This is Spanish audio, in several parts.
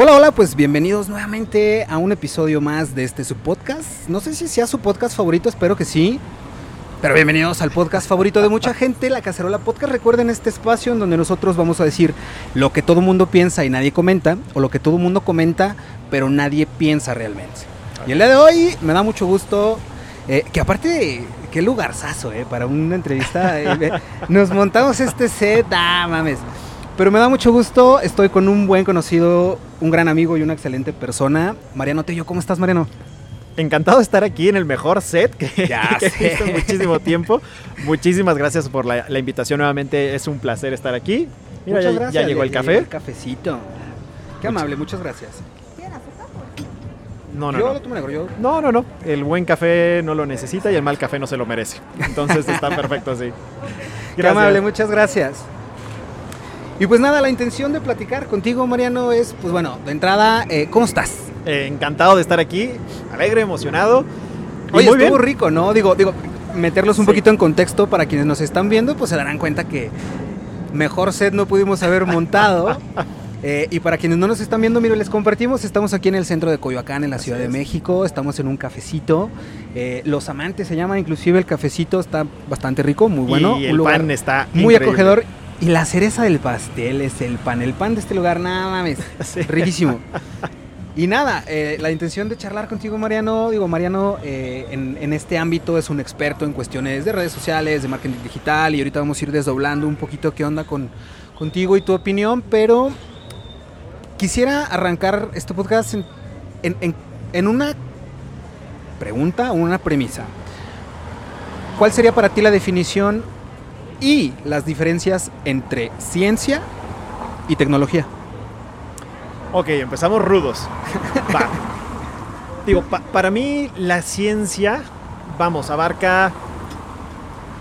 Hola, hola, pues bienvenidos nuevamente a un episodio más de este su podcast. No sé si sea su podcast favorito, espero que sí. Pero bienvenidos al podcast favorito de mucha gente, La Cacerola Podcast. Recuerden este espacio en donde nosotros vamos a decir lo que todo mundo piensa y nadie comenta, o lo que todo mundo comenta, pero nadie piensa realmente. Y el día de hoy me da mucho gusto, eh, que aparte, qué lugarzazo, eh, para una entrevista. eh, nos montamos este set, ah, mames. Pero me da mucho gusto, estoy con un buen conocido, un gran amigo y una excelente persona. Mariano Tello, ¿cómo estás, Mariano? Encantado de estar aquí en el mejor set que, Ya que he sé. visto en muchísimo tiempo. Muchísimas gracias por la, la invitación nuevamente. Es un placer estar aquí. Mira, muchas ya, gracias. ya llegó el café. el cafecito. Qué amable, muchas gracias. No, no, yo no. lo tomo negro, yo. No, no, no. El buen café no lo necesita y el mal café no se lo merece. Entonces está perfecto así. Qué amable, muchas gracias. Y pues nada, la intención de platicar contigo, Mariano, es, pues bueno, de entrada, eh, ¿cómo estás? Eh, encantado de estar aquí. Alegre, emocionado. Oye, muy estuvo bien. rico, ¿no? Digo, digo, meterlos un Sí. poquito en contexto para quienes nos están viendo, pues se darán cuenta que mejor set no pudimos haber montado. Eh, y para quienes no nos están viendo, mire, les compartimos, estamos aquí en el centro de Coyoacán, en la Así Ciudad de. México, estamos en un cafecito. Eh, Los Amantes se llama, inclusive el cafecito está bastante rico, muy bueno. y un el lugar pan está muy increíble. acogedor. Y la cereza del pastel es el pan. El pan de este lugar, nada mames, Sí. riquísimo. Y nada, eh, la intención de charlar contigo, Mariano, digo, Mariano eh, en, en este ámbito es un experto en cuestiones de redes sociales, de marketing digital, y ahorita vamos a ir desdoblando un poquito qué onda con, contigo y tu opinión, pero quisiera arrancar este podcast en, en- en- en una pregunta o una premisa. ¿Cuál sería para ti la definición y las diferencias entre ciencia y tecnología? Ok, empezamos rudos. Va. Digo, pa- para mí la ciencia, vamos, abarca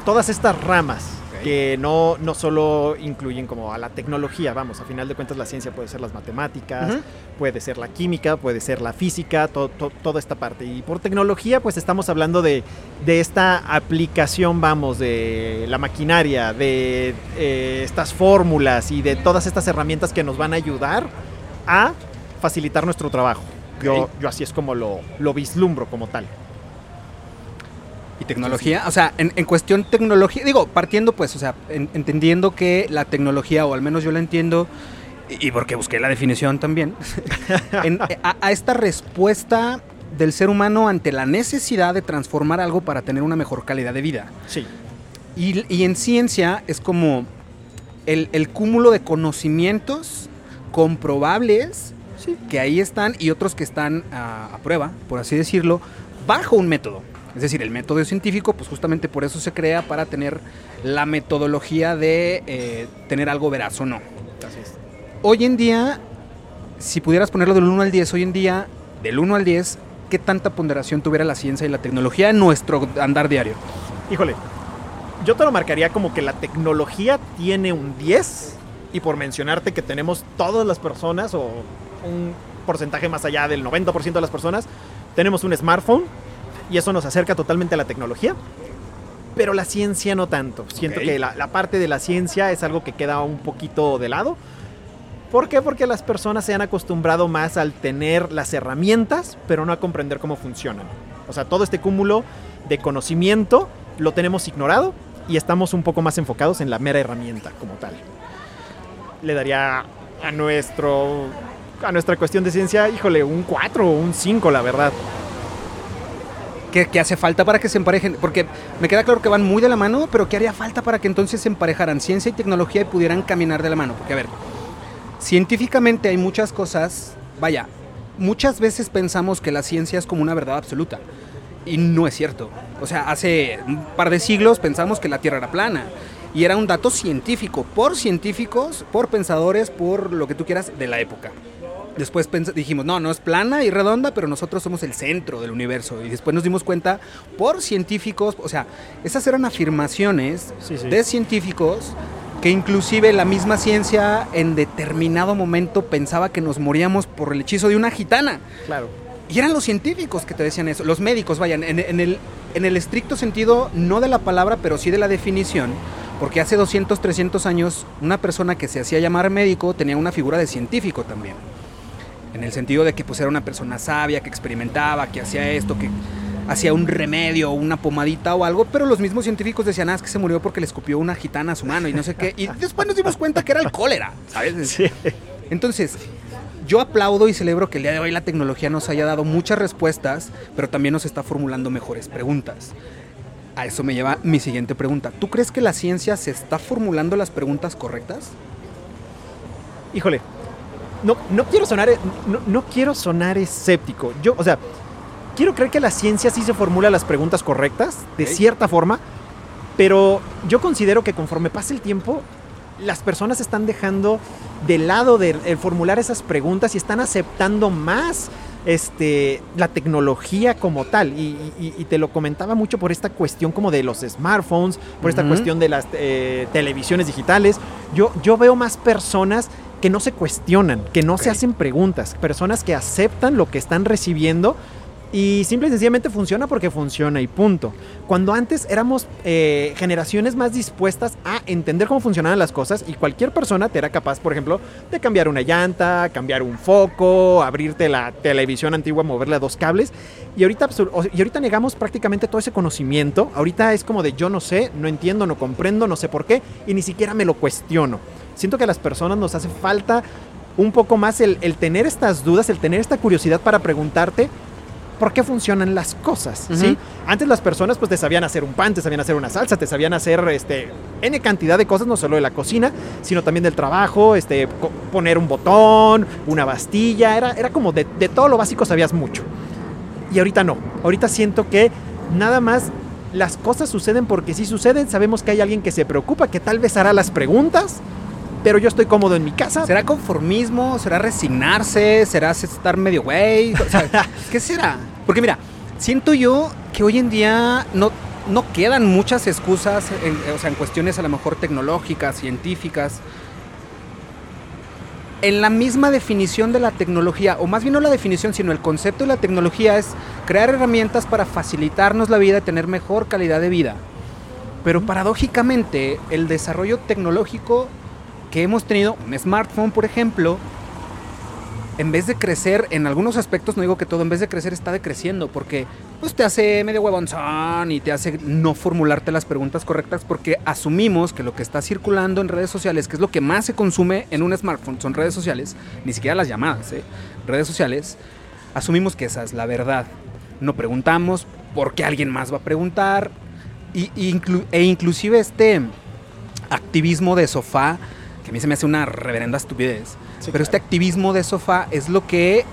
todas estas ramas. Que no, no solo incluyen como a la tecnología, vamos, a final de cuentas la ciencia puede ser las matemáticas, puede ser la química, puede ser la física, to- to- toda esta parte. Y por tecnología, pues estamos hablando de, de esta aplicación, vamos, de la maquinaria, de eh, estas fórmulas y de todas estas herramientas que nos van a ayudar a facilitar nuestro trabajo. Yo, yo así es como lo, lo vislumbro como tal. ¿Y tecnología? O sea, en, en cuestión tecnología, digo, partiendo pues, o sea, en- entendiendo que la tecnología, o al menos yo la entiendo, y, y porque busqué la definición también, en- a, a esta respuesta del ser humano ante la necesidad de transformar algo para tener una mejor calidad de vida. Sí, Y, y en ciencia es como el, el cúmulo de conocimientos comprobables que ahí están y otros que están a, a prueba, por así decirlo, bajo un método. Es decir, el método científico, pues justamente por eso se crea para tener la metodología de eh, tener algo veraz o no. así es. Hoy en día, si pudieras ponerlo del 1 al 10, hoy en día, del 1 al 10, ¿qué tanta ponderación tuviera la ciencia y la tecnología en nuestro andar diario? Híjole, yo te lo marcaría como que la tecnología tiene un 10 y por mencionarte que tenemos todas las personas o un porcentaje más allá del 90% de las personas, tenemos un smartphone y eso nos acerca totalmente a la tecnología. Pero la ciencia no tanto. Siento que la, la parte de la ciencia es algo que queda un poquito de lado. ¿Por qué? Porque las personas se han acostumbrado más al tener las herramientas, pero no a comprender cómo funcionan. O sea, todo este cúmulo de conocimiento lo tenemos ignorado y estamos un poco más enfocados en la mera herramienta como tal. Le daría a nuestro a nuestra cuestión de ciencia, híjole, un 4 o un 5, la verdad. ¿Qué, hace falta para que se emparejen? Porque me queda claro que van muy de la mano, pero ¿qué haría falta para que entonces se emparejaran ciencia y tecnología y pudieran caminar de la mano? Porque, a ver, científicamente hay muchas cosas, vaya, muchas veces pensamos que la ciencia es como una verdad absoluta. Y no es cierto. O sea, hace un par de siglos pensamos que la Tierra era plana. Y era un dato científico, por científicos, por pensadores, por lo que tú quieras de la época. Después dijimos, no, no es plana y redonda, pero nosotros somos el centro del universo. Y después nos dimos cuenta por científicos, o sea, esas eran afirmaciones Sí, sí. de científicos que inclusive la misma ciencia en determinado momento pensaba que nos moríamos por el hechizo de una gitana. Claro. Y eran los científicos que te decían eso, los médicos, vayan, en, en el, en el estricto sentido, no de la palabra, pero sí de la definición, porque hace 200, 300 años una persona que se hacía llamar médico tenía una figura de científico también. En el sentido de que pues era una persona sabia, que experimentaba, que hacía esto, que hacía un remedio, una pomadita o algo, pero los mismos científicos decían, ah, es que se murió porque le escupió una gitana a su mano y no sé qué. Y después nos dimos cuenta que era el cólera, ¿sabes? Sí. Entonces, yo aplaudo y celebro que el día de hoy la tecnología nos haya dado muchas respuestas, pero también nos está formulando mejores preguntas. A eso me lleva mi siguiente pregunta. ¿Tú crees que la ciencia se está formulando las preguntas correctas? Híjole, no, no quiero sonar, no, no quiero sonar escéptico. Yo, o sea, quiero creer que la ciencia sí se formula las preguntas correctas, de cierta forma, pero yo considero que conforme pasa el tiempo, las personas están dejando de lado de, el formular esas preguntas y están aceptando más este, la tecnología como tal. Y, y- y te lo comentaba mucho por esta cuestión como de los smartphones, por esta cuestión de las eh, televisiones digitales. Yo, yo veo más personas que no se cuestionan, que no se hacen preguntas, personas que aceptan lo que están recibiendo y simple y sencillamente funciona porque funciona y punto. Cuando antes éramos eh, generaciones más dispuestas a entender cómo funcionaban las cosas y cualquier persona te era capaz, por ejemplo, de cambiar una llanta, cambiar un foco, abrirte la televisión antigua, moverle a dos cables. Y ahorita, y ahorita negamos prácticamente todo ese conocimiento. Ahorita es como de yo no sé, no entiendo, no comprendo, no sé por qué y ni siquiera me lo cuestiono. Siento que a las personas nos hace falta un poco más el, el tener estas dudas, el tener esta curiosidad para preguntarte por qué funcionan las cosas, ¿sí? Antes las personas pues te sabían hacer un pan, te sabían hacer una salsa, te sabían hacer este n cantidad de cosas, no solo de la cocina, sino también del trabajo, este poner un botón, una bastilla, era, era como de, de todo lo básico sabías mucho. Y ahorita no, ahorita siento que nada más las cosas suceden porque si suceden, sabemos que hay alguien que se preocupa, que tal vez hará las preguntas, pero yo estoy cómodo en mi casa. ¿Será conformismo? ¿Será resignarse? ¿Será estar medio güey? O sea, ¿Qué será? Porque mira, siento yo que hoy en día no, no quedan muchas excusas, en, o sea, en cuestiones a lo mejor tecnológicas, científicas. En la misma definición de la tecnología, o más bien no la definición, sino el concepto de la tecnología es crear herramientas para facilitarnos la vida y tener mejor calidad de vida. Pero paradójicamente, el desarrollo tecnológico que hemos tenido, un smartphone por ejemplo, en vez de crecer en algunos aspectos, no digo que todo, en vez de crecer está decreciendo, porque pues te hace medio huevonzón y te hace no formularte las preguntas correctas porque asumimos que lo que está circulando en redes sociales, que es lo que más se consume en un smartphone, son redes sociales, ni siquiera las llamadas, ¿eh? redes sociales, asumimos que esa es la verdad. No preguntamos por qué alguien más va a preguntar y, e inclusive este activismo de sofá, que a mí se me hace una reverenda estupidez, Sí, pero este activismo de sofá es lo que,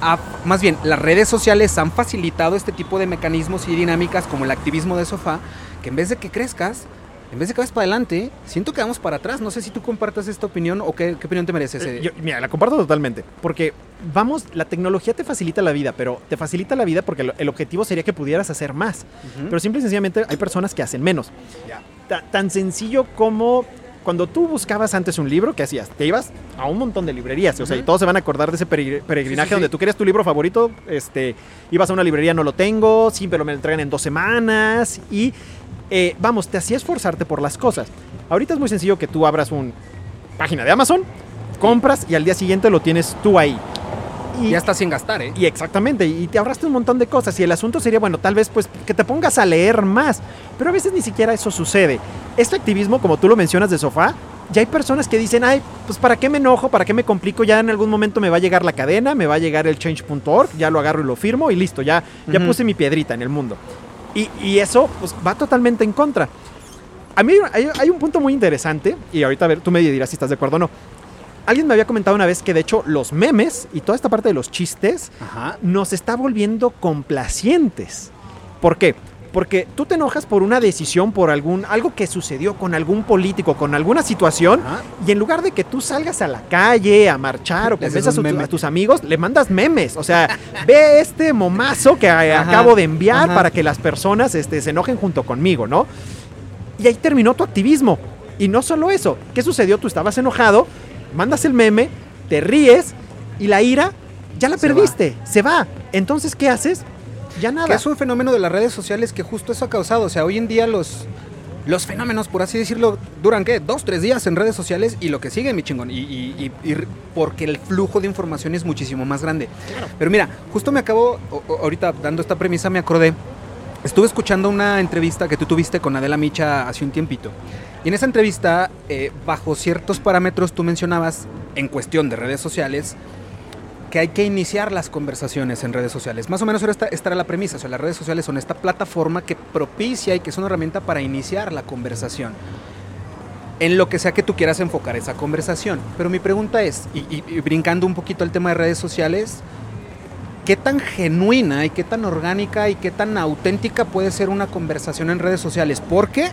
ha- más bien, las redes sociales han facilitado este tipo de mecanismos y dinámicas como el activismo de sofá, que en vez de que crezcas, en vez de que vayas para adelante, siento que vamos para atrás. No sé si tú compartas esta opinión o qué, qué opinión te merece ese. Eh, yo- mira, la comparto totalmente. Porque, vamos, la tecnología te facilita la vida, pero te facilita la vida porque el objetivo sería que pudieras hacer más. Pero simple y sencillamente hay personas que hacen menos. Ta- tan sencillo como cuando tú buscabas antes un libro, ¿qué hacías? Te ibas a un montón de librerías, o sea, y todos se van a acordar de ese peregr- peregrinaje Sí, sí, sí. donde tú querías tu libro favorito, este, ibas a una librería, no lo tengo, pero me lo entregan en dos semanas y, eh, vamos, te hacía esforzarte por las cosas. Ahorita es muy sencillo que tú abras una página de Amazon, compras y al día siguiente lo tienes tú ahí. Y, Ya está sin gastar, ¿eh? y exactamente, y te ahorraste un montón de cosas. Y el asunto sería, bueno, tal vez pues que te pongas a leer más. Pero a veces ni siquiera eso sucede. Este activismo, como tú lo mencionas de sofá, ya hay personas que dicen, ay, pues para qué me enojo, para qué me complico, ya en algún momento me va a llegar la cadena, me va a llegar el change.org, ya lo agarro y lo firmo y listo, ya, ya puse mi piedrita en el mundo. Y, y eso pues va totalmente en contra. A mí hay, hay un punto muy interesante, y ahorita a ver, tú me dirás si estás de acuerdo o no. Alguien me había comentado una vez que de hecho los memes y toda esta parte de los chistes Ajá. nos está volviendo complacientes. ¿Por qué? Porque tú te enojas por una decisión, por algún algo que sucedió con algún político, con alguna situación, Ajá. y en lugar de que tú salgas a la calle a marchar o convenzas a, a tus amigos, le mandas memes. O sea, ve este momazo que Ajá, acabo de enviar para que las personas este, se enojen junto conmigo, ¿no? Y ahí terminó tu activismo. Y no solo eso, ¿qué sucedió? Tú estabas enojado, mandas el meme, te ríes y la ira ya la Se perdiste, se va. Entonces, ¿qué haces? Ya nada. Que es un fenómeno de las redes sociales que justo eso ha causado. O sea, hoy en día los, los fenómenos, por así decirlo, duran qué? Dos, tres días en redes sociales y lo que sigue, mi chingón. Y, y- y- y porque el flujo de información es muchísimo más grande. Pero mira, justo me acabo, ahorita dando esta premisa, me acordé. Estuve escuchando una entrevista que tú tuviste con Adela Micha hace un tiempito. Y en esa entrevista, eh, bajo ciertos parámetros, tú mencionabas, en cuestión de redes sociales, que hay que iniciar las conversaciones en redes sociales. Más o menos esta, esta era la premisa. O sea, las redes sociales son esta plataforma que propicia y que es una herramienta para iniciar la conversación. En lo que sea que tú quieras enfocar esa conversación. Pero mi pregunta es, y, brincando un poquito al tema de redes sociales, ¿qué tan genuina y qué tan orgánica y qué tan auténtica puede ser una conversación en redes sociales? Porque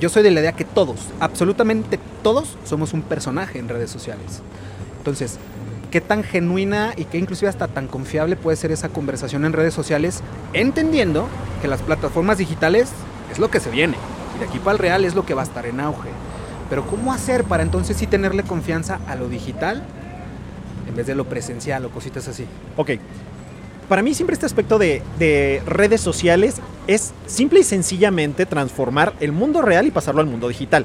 yo soy de la idea que todos, absolutamente todos, somos un personaje en redes sociales. Entonces, ¿qué tan genuina y qué inclusive hasta tan confiable puede ser esa conversación en redes sociales? Entendiendo que las plataformas digitales es lo que se viene. Y de aquí para el real es lo que va a estar en auge. Pero ¿cómo hacer para entonces sí tenerle confianza a lo digital en vez de lo presencial o cositas así? Ok. Para mí siempre este aspecto de, de redes sociales es simple y sencillamente transformar el mundo real y pasarlo al mundo digital.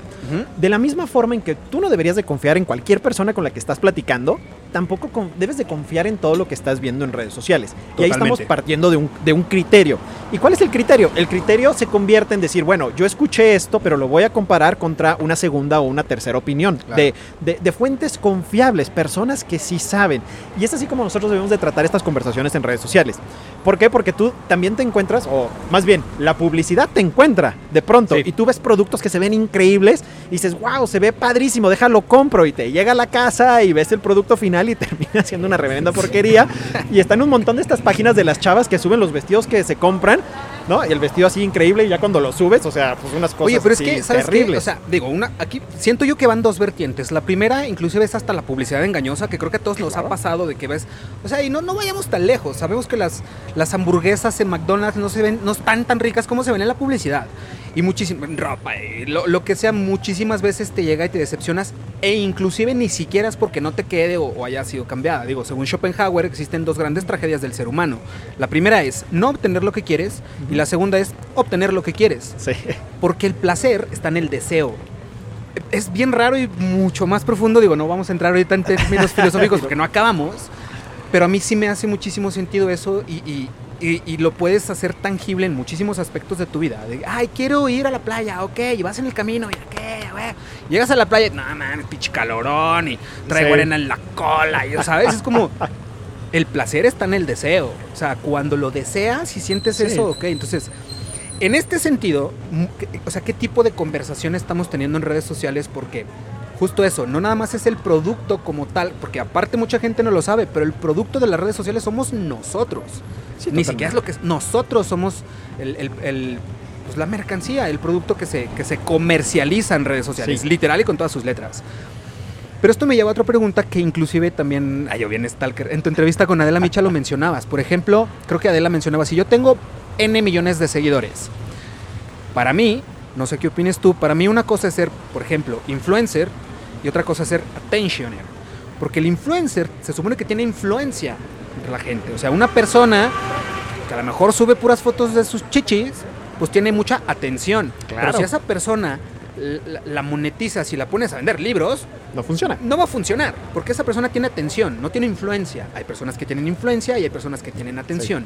De la misma forma en que tú no deberías de confiar en cualquier persona con la que estás platicando, tampoco debes de confiar en todo lo que estás viendo en redes sociales. Y ahí estamos partiendo de un, de un criterio. ¿Y cuál es el criterio? El criterio se convierte en decir, bueno, yo escuché esto, pero lo voy a comparar contra una segunda o una tercera opinión Claro. de, de- de fuentes confiables, personas que sí saben. Y es así como nosotros debemos de tratar estas conversaciones en redes sociales. ¿Por qué? Porque tú también te encuentras, o más bien, la publicidad te encuentra de pronto Sí. y tú ves productos que se ven increíbles y dices, wow, se ve padrísimo, déjalo compro y te llega a la casa y ves el producto final y termina siendo una reverenda porquería y están un montón de estas páginas de las chavas que suben los vestidos que se compran, ¿no? Y el vestido así increíble y ya cuando lo subes, o sea, pues unas cosas Oye, pero es así que, ¿sabes qué? O sea, digo, una, aquí siento yo que van dos vertientes. La primera, inclusive, es hasta la publicidad engañosa, que creo que a todos nos Claro. ha pasado de que ves. O sea, y no, no vayamos tan lejos. Sabemos que las, las hamburguesas en McDonald's no se ven, no están tan ricas como se ven en la publicidad. Y muchísimo, en ropa, y lo, lo que sea, muchísimas veces te llega y te decepcionas. E inclusive ni siquiera es porque no te quede o, o haya sido cambiada. Digo, según Schopenhauer, existen dos grandes tragedias del ser humano. La primera es no obtener lo que quieres, y la segunda es obtener lo que quieres. Sí. Porque el placer está en el deseo. Es bien raro y mucho más profundo. Digo, no vamos a entrar ahorita en términos filosóficos porque no acabamos. Pero a mí sí me hace muchísimo sentido eso y, y- y- y lo puedes hacer tangible en muchísimos aspectos de tu vida. De, ay, quiero ir a la playa, ok, y vas en el camino, y qué, güey. Llegas a la playa, no mames, pinche calorón, y traigo Sí. arena en la cola, y sabes, es como. El placer está en el deseo. O sea, cuando lo deseas y sientes Sí. eso, ok. Entonces, en este sentido, m- ¿qué- o sea, ¿qué tipo de conversación estamos teniendo en redes sociales? Porque justo eso, no nada más es el producto como tal, porque aparte mucha gente no lo sabe, pero el producto de las redes sociales somos nosotros. Sí, Ni totalmente. siquiera es lo que es. Nosotros somos el, el- el, pues, la mercancía, el producto que se, que se comercializa en redes sociales, Sí. literal y con todas sus letras. Pero esto me lleva a otra pregunta que inclusive también, ay, yo bien Stalker, en tu entrevista con Adela Micha lo mencionabas. Por ejemplo, creo que Adela mencionaba, si yo tengo N millones de seguidores, para mí, no sé qué opines tú, para mí una cosa es ser, por ejemplo, influencer y otra cosa es ser attentioner. Porque el influencer se supone que tiene influencia entre la gente. O sea, una persona que a lo mejor sube puras fotos de sus chichis, pues tiene mucha atención. Pero Claro. si esa persona la, la monetizas y la pones a vender libros, No funciona. no va a funcionar, porque esa persona tiene atención, no tiene influencia. Hay personas que tienen influencia y hay personas que tienen atención.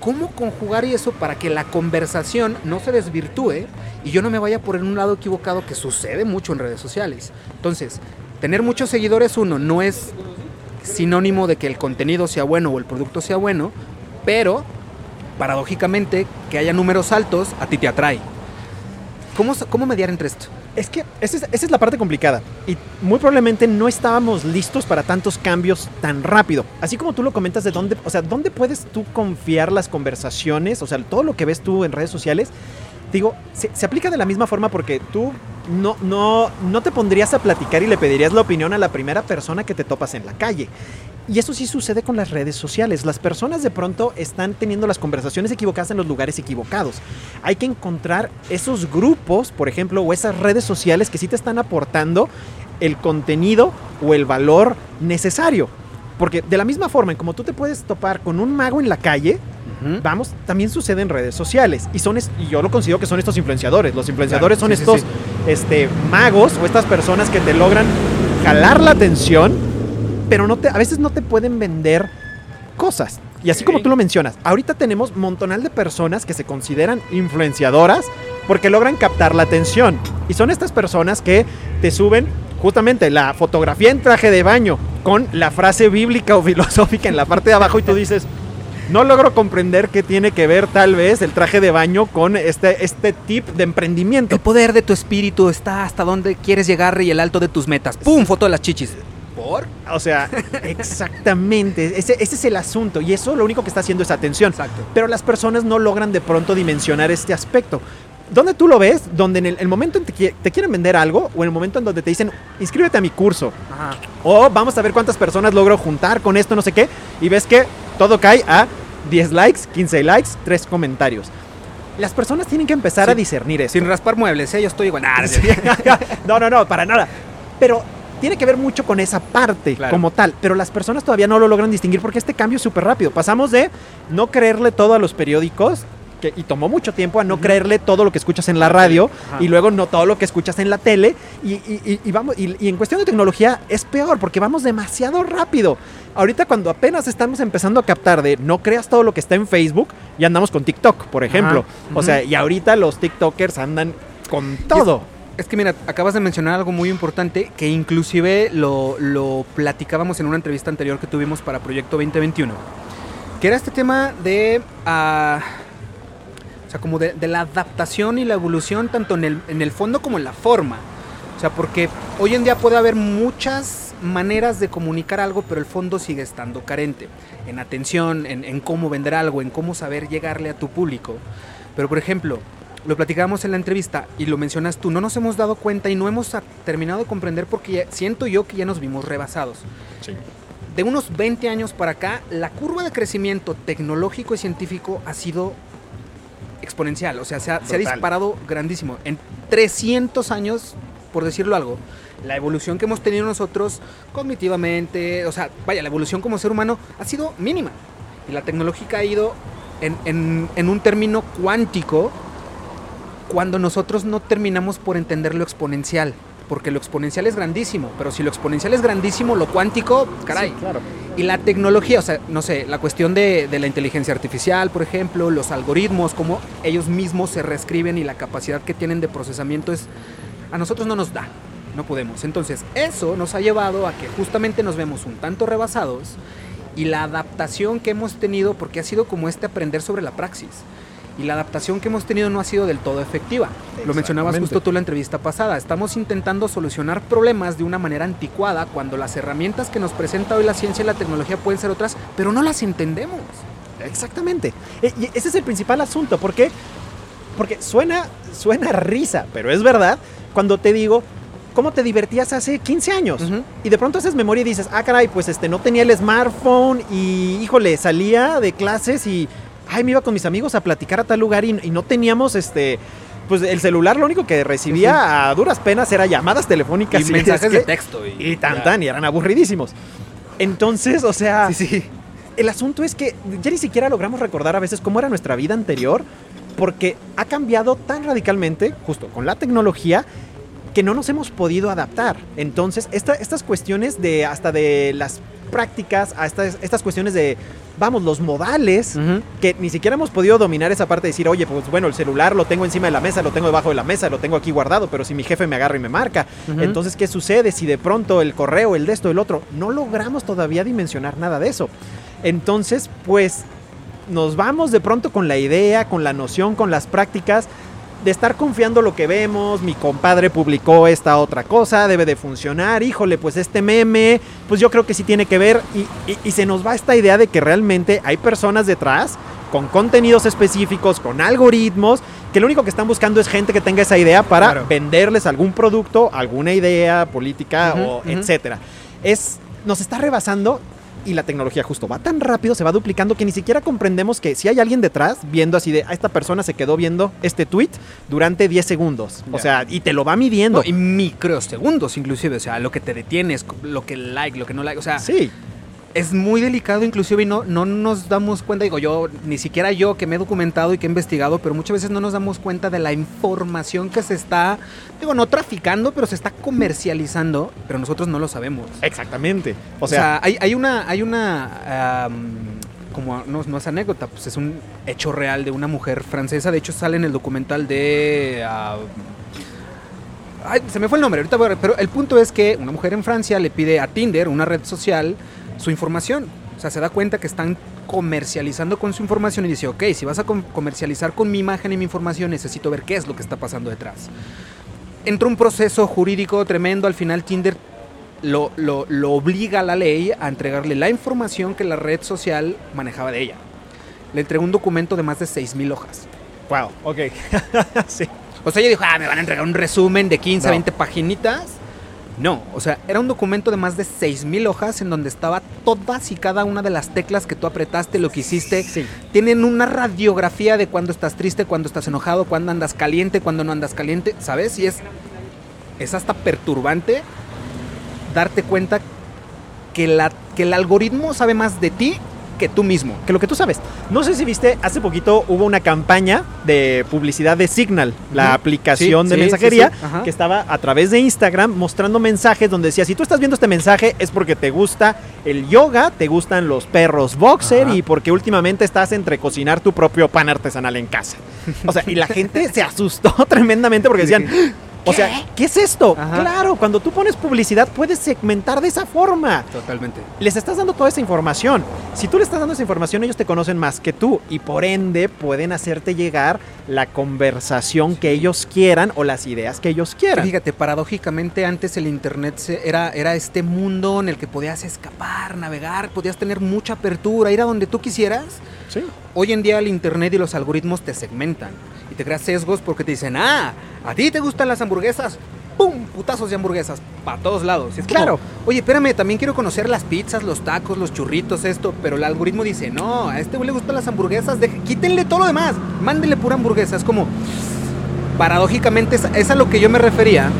¿Cómo conjugar eso para que la conversación no se desvirtúe y yo no me vaya por en un lado equivocado que sucede mucho en redes sociales? Entonces, tener muchos seguidores, uno, no es sinónimo de que el contenido sea bueno o el producto sea bueno, pero paradójicamente que haya números altos a ti te atrae. ¿Cómo, cómo mediar entre esto? Es que esa es, esa es la parte complicada. Y muy probablemente no estábamos listos para tantos cambios tan rápido. Así como tú lo comentas de dónde, o sea, dónde puedes tú confiar las conversaciones, o sea, todo lo que ves tú en redes sociales. Digo, se, aplica de la misma forma porque tú no, no, no te pondrías a platicar y le pedirías la opinión a la primera persona que te topas en la calle. Y eso sí sucede con las redes sociales. Las personas de pronto están teniendo las conversaciones equivocadas en los lugares equivocados. Hay que encontrar esos grupos, por ejemplo, o esas redes sociales que sí te están aportando el contenido o el valor necesario. Porque de la misma forma en como tú te puedes topar con un mago en la calle. Vamos, también sucede en redes sociales. Y, son y yo lo considero que son estos influenciadores. Los influenciadores Claro, son sí, sí, estos Este, magos o estas personas que te logran jalar la atención, pero no te, a veces no te pueden vender cosas. Y así como tú lo mencionas, ahorita tenemos montonal de personas que se consideran influenciadoras porque logran captar la atención. Y son estas personas que te suben justamente la fotografía en traje de baño con la frase bíblica o filosófica en la parte de abajo y tú dices, no logro comprender qué tiene que ver tal vez el traje de baño con este, este tip de emprendimiento. El poder de tu espíritu está hasta donde quieres llegar y el alto de tus metas. ¡Pum! Foto de las chichis. ¿Por? O sea, exactamente, ese, ese es el asunto y eso lo único que está haciendo es atención. Exacto. Pero las personas no logran de pronto dimensionar este aspecto. ¿Dónde tú lo ves? Donde en el, el momento en que te quieren vender algo o en el momento en donde te dicen, inscríbete a mi curso Ajá. o vamos a ver cuántas personas logro juntar con esto, no sé qué, y ves que todo cae a 10 likes, 15 likes, 3 comentarios. Las personas tienen que empezar Sí. a discernir eso. Sin raspar muebles, ¿eh? Yo estoy igual. Nah, Sí. no, no, no, para nada. Pero tiene que ver mucho con esa parte Claro. como tal. Pero las personas todavía no lo logran distinguir porque este cambio es súper rápido. Pasamos de no creerle todo a los periódicos. que- y tomó mucho tiempo a no creerle todo lo que escuchas en la radio Ajá. y luego no todo lo que escuchas en la tele y, y- y- y vamos y, y en cuestión de tecnología es peor porque vamos demasiado rápido ahorita cuando apenas estamos empezando a captar de no creas todo lo que está en Facebook y andamos con TikTok por ejemplo Ajá. o sea y ahorita los TikTokers andan con todo Es que mira, acabas de mencionar algo muy importante que inclusive lo, lo platicábamos en una entrevista anterior que tuvimos para Proyecto 2021. Que era este tema de... ah, o sea, como de, la adaptación y la evolución tanto en el, en el fondo como en la forma. O sea, porque hoy en día puede haber muchas maneras de comunicar algo, pero el fondo sigue estando carente. En atención, en, en cómo vender algo, en cómo saber llegarle a tu público. Pero por ejemplo, lo platicábamos en la entrevista y lo mencionas tú, no nos hemos dado cuenta y no hemos terminado de comprender porque ya- siento yo que ya nos vimos rebasados. De unos 20 años para acá, la curva de crecimiento tecnológico y científico ha sido exponencial, o sea, se ha, se ha disparado grandísimo. En 300 años, por decirlo algo, la evolución que hemos tenido nosotros cognitivamente, o sea, vaya, la evolución como ser humano ha sido mínima. Y la tecnológica ha ido en, en- en un término cuántico cuando nosotros no terminamos por entender lo exponencial. Porque lo exponencial es grandísimo, pero si lo exponencial es grandísimo, lo cuántico, caray. Sí, claro. Y la tecnología, o sea, no sé, la cuestión de, de la inteligencia artificial, por ejemplo, los algoritmos, cómo ellos mismos se reescriben y la capacidad que tienen de procesamiento es, a nosotros no nos da, no podemos. Entonces, eso nos ha llevado a que justamente nos vemos un tanto rebasados y la adaptación que hemos tenido, porque ha sido como este aprender sobre la praxis. Y la adaptación que hemos tenido no ha sido del todo efectiva. Lo mencionabas justo tú en la entrevista pasada. Estamos intentando solucionar problemas de una manera anticuada cuando las herramientas que nos presenta hoy la ciencia y la tecnología pueden ser otras, pero no las entendemos. Exactamente. E- Y ese es el principal asunto. ¿Por qué? Porque suena, suena risa, pero es verdad cuando te digo cómo te divertías hace 15 años. Y de pronto haces memoria y dices, ah, caray, pues este, no tenía el smartphone y, híjole, salía de clases y, ay, me iba con mis amigos a platicar a tal lugar y, y no teníamos, este, pues el celular lo único que recibía a duras penas era llamadas telefónicas Y mensajes es de texto. y tan tan, y eran aburridísimos. Entonces, o sea, Sí, sí. el asunto es que ya ni siquiera logramos recordar a veces cómo era nuestra vida anterior, porque ha cambiado tan radicalmente, justo con la tecnología, que no nos hemos podido adaptar. Entonces, esta- estas cuestiones de hasta de las prácticas, a estas, estas cuestiones de, vamos, los modales, que ni siquiera hemos podido dominar esa parte de decir, oye, pues bueno, el celular lo tengo encima de la mesa, lo tengo debajo de la mesa, lo tengo aquí guardado, pero si mi jefe me agarra y me marca, entonces, ¿qué sucede si de pronto el correo, el de esto, el otro? No logramos todavía dimensionar nada de eso. Entonces, pues, nos vamos de pronto con la idea, con la noción, con las prácticas de estar confiando lo que vemos, mi compadre publicó esta otra cosa, debe de funcionar, híjole, pues este meme, pues yo creo que sí tiene que ver y, y- y se nos va esta idea de que realmente hay personas detrás con contenidos específicos, con algoritmos, que lo único que están buscando es gente que tenga esa idea para Claro. venderles algún producto, alguna idea política o etcétera. Es, nos está rebasando y la tecnología justo va tan rápido, se va duplicando que ni siquiera comprendemos que si hay alguien detrás viendo así de, a esta persona se quedó viendo este tweet durante 10 segundos. O sea, y te lo va midiendo. No, y microsegundos inclusive, o sea, lo que te detienes, lo que like, lo que no like, o sea, Sí, es muy delicado inclusive y no, no nos damos cuenta, digo yo, ni siquiera yo que me he documentado y que he investigado, pero muchas veces no nos damos cuenta de la información que se está, digo, no traficando, pero se está comercializando, pero nosotros no lo sabemos. Exactamente. O, sea, hay, hay, una, hay una, como no, no, es anécdota, pues es un hecho real de una mujer francesa, de hecho sale en el documental de... Uh, Ay, se me fue el nombre, ahorita voy a ver, pero el punto es que una mujer en Francia le pide a Tinder, una red social, su información. O sea, se da cuenta que están comercializando con su información y dice, ok, si vas a comercializar con mi imagen y mi información, necesito ver qué es lo que está pasando detrás. Entró un proceso jurídico tremendo, al final Tinder lo, lo, lo obliga a la ley a entregarle la información que la red social manejaba de ella. Le entregó un documento de más de 6.000 hojas. Wow, ok. sí. O sea, ella dijo, ah, me van a entregar un resumen de 15 a 20 paginitas. No, o sea, era un documento de más de 6.000 hojas en donde estaba todas y cada una de las teclas que tú apretaste, lo que hiciste. Sí. Tienen una radiografía de cuando estás triste, cuando estás enojado, cuando andas caliente, cuando no andas caliente, ¿sabes? Y es, es hasta perturbante darte cuenta que, la, que el algoritmo sabe más de ti que tú mismo. Que lo que tú sabes. No sé si viste, hace poquito hubo una campaña de publicidad de Signal, la aplicación Sí, de sí, mensajería, sí, que estaba a través de Instagram mostrando mensajes donde decía, si tú estás viendo este mensaje es porque te gusta el yoga, te gustan los perros boxer Ajá. y porque últimamente estás entre cocinar tu propio pan artesanal en casa. O sea, y la gente se asustó tremendamente porque decían... O sea, ¿qué es esto? Ajá. Claro, cuando tú pones publicidad puedes segmentar de esa forma Totalmente. les estás dando toda esa información. Si tú le estás dando esa información, ellos te conocen más que tú y por ende pueden hacerte llegar la conversación que ellos quieran o las ideas que ellos quieran. Fíjate, paradójicamente antes el internet era, era este mundo en el que podías escapar, navegar, podías tener mucha apertura, ir a donde tú quisieras. Sí. Hoy en día el internet y los algoritmos te segmentan te creas sesgos porque te dicen, ah, a ti te gustan las hamburguesas, ¡pum! Putazos de hamburguesas, para todos lados. Es como, Claro. Oye, espérame, también quiero conocer las pizzas, los tacos, los churritos, esto, pero el algoritmo dice, no, a este güey le gustan las hamburguesas, deje- quítenle todo lo demás, mándenle pura hamburguesa. Es como, paradójicamente, es, es a lo que yo me refería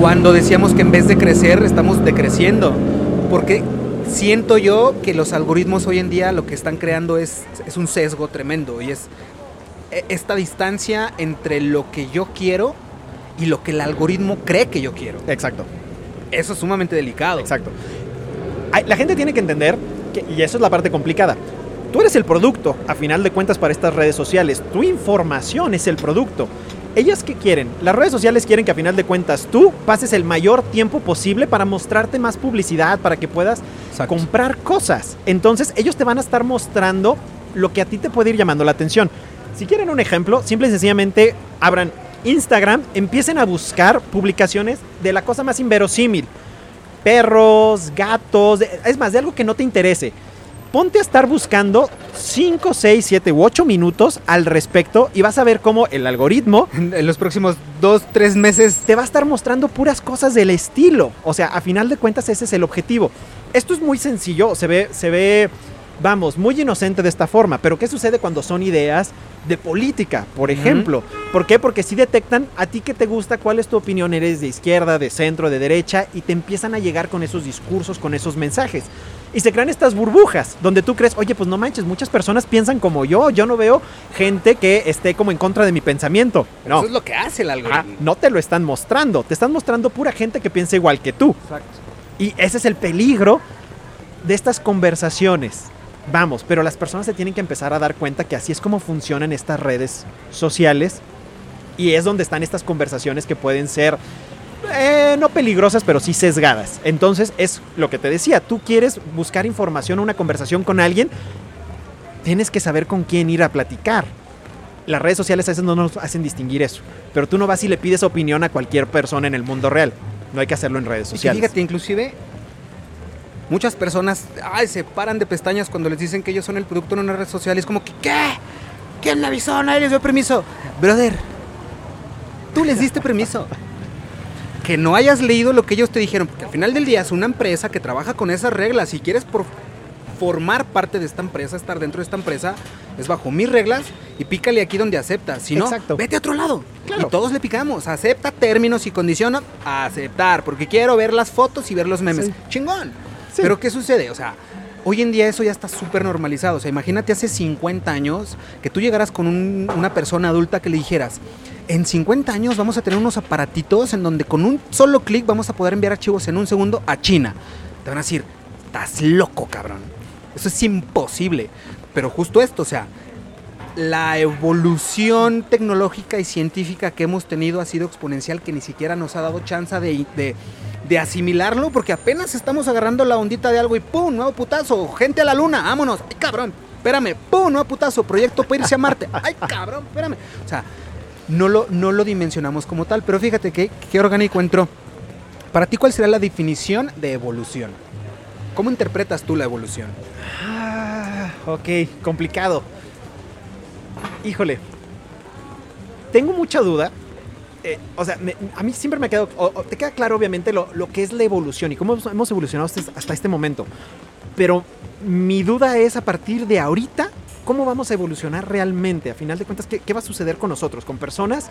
cuando decíamos que en vez de crecer, estamos decreciendo. Porque siento yo que los algoritmos hoy en día lo que están creando es, es un sesgo tremendo y es esta distancia entre lo que yo quiero y lo que el algoritmo cree que yo quiero. Exacto, Eso es sumamente delicado. exacto. La gente tiene que entender, que, y eso es la parte complicada, tú eres el producto, a final de cuentas, para estas redes sociales. Tu información es el producto. ¿Ellas qué quieren? Las redes sociales quieren que a final de cuentas tú pases el mayor tiempo posible para mostrarte más publicidad, para que puedas Exacto. comprar cosas. Entonces ellos te van a estar mostrando lo que a ti te puede ir llamando la atención. Si quieren un ejemplo, simple y sencillamente abran Instagram, empiecen a buscar publicaciones de la cosa más inverosímil. Perros, gatos, es más, de algo que no te interese. Ponte a estar buscando 5, 6, 7 u 8 minutos al respecto y vas a ver cómo el algoritmo En, en los próximos dos, tres meses. te va a estar mostrando puras cosas del estilo. O sea, a final de cuentas ese es el objetivo. Esto es muy sencillo, se ve, se ve, vamos, muy inocente de esta forma. Pero ¿qué sucede cuando son ideas de política, por ejemplo? ¿Por qué? Porque si detectan a ti que te gusta, cuál es tu opinión, eres de izquierda, de centro, de derecha, y te empiezan a llegar con esos discursos, con esos mensajes. Y se crean estas burbujas donde tú crees, oye, pues no manches, muchas personas piensan como yo, yo no veo gente que esté como en contra de mi pensamiento. No, Eso es lo que hace el Ah, algoritmo. no te lo están mostrando, te están mostrando pura gente que piensa igual que tú. Exacto. Y ese es el peligro de estas conversaciones. Vamos, pero las personas se tienen que empezar a dar cuenta que así es como funcionan estas redes sociales y es donde están estas conversaciones que pueden ser eh, no peligrosas, pero sí sesgadas. Entonces es lo que te decía, tú quieres buscar información o una conversación con alguien, tienes que saber con quién ir a platicar. Las redes sociales a veces no nos hacen distinguir eso, pero tú no vas y le pides opinión a cualquier persona en el mundo real. No hay que hacerlo en redes Y sociales. fíjate, inclusive, muchas personas ay, se paran de pestañas cuando les dicen que ellos son el producto en una red social. Es como que, ¿qué? ¿Quién me avisó? Nadie les dio permiso. Brother, tú les diste permiso. Que no hayas leído lo que ellos te dijeron, porque al final del día es una empresa que trabaja con esas reglas. Si quieres por formar parte de esta empresa, estar dentro de esta empresa, es bajo mis reglas y pícale aquí donde aceptas. Si no, Exacto. vete a otro lado. Claro. Y todos le picamos. Acepta términos y condiciones. Aceptar, porque quiero ver las fotos y ver los memes. Sí. Chingón. Pero ¿qué sucede? O sea, hoy en día eso ya está súper normalizado. O sea, imagínate hace 50 años que tú llegaras con un- una persona adulta que le dijeras, en 50 años vamos a tener unos aparatitos en donde con un solo clic vamos a poder enviar archivos en un segundo a China. Te van a decir, estás loco, cabrón. Eso es imposible. Pero justo esto, o sea, la evolución tecnológica y científica que hemos tenido ha sido exponencial que ni siquiera nos ha dado chance de- de asimilarlo porque apenas estamos agarrando la ondita de algo y ¡pum! Nuevo putazo, gente a la luna, vámonos, ¡ay cabrón! Espérame, ¡pum! Nuevo putazo, proyecto para irse a Marte, ¡ay cabrón! Espérame. O sea, no lo, no lo dimensionamos como tal, pero fíjate que, qué orgánico entró. Para ti, ¿cuál será la definición de evolución? ¿Cómo interpretas tú la evolución? Ah, ok, complicado. Híjole. Tengo mucha duda. Eh, o sea, me- a mí siempre me ha quedado. o- o te queda claro, obviamente, lo, lo que es la evolución y cómo hemos- evolucionado hasta, hasta este momento. Pero mi duda es a partir de ahorita. ¿Cómo vamos a evolucionar realmente? A final de cuentas, ¿qué, qué va a suceder con nosotros? Con personas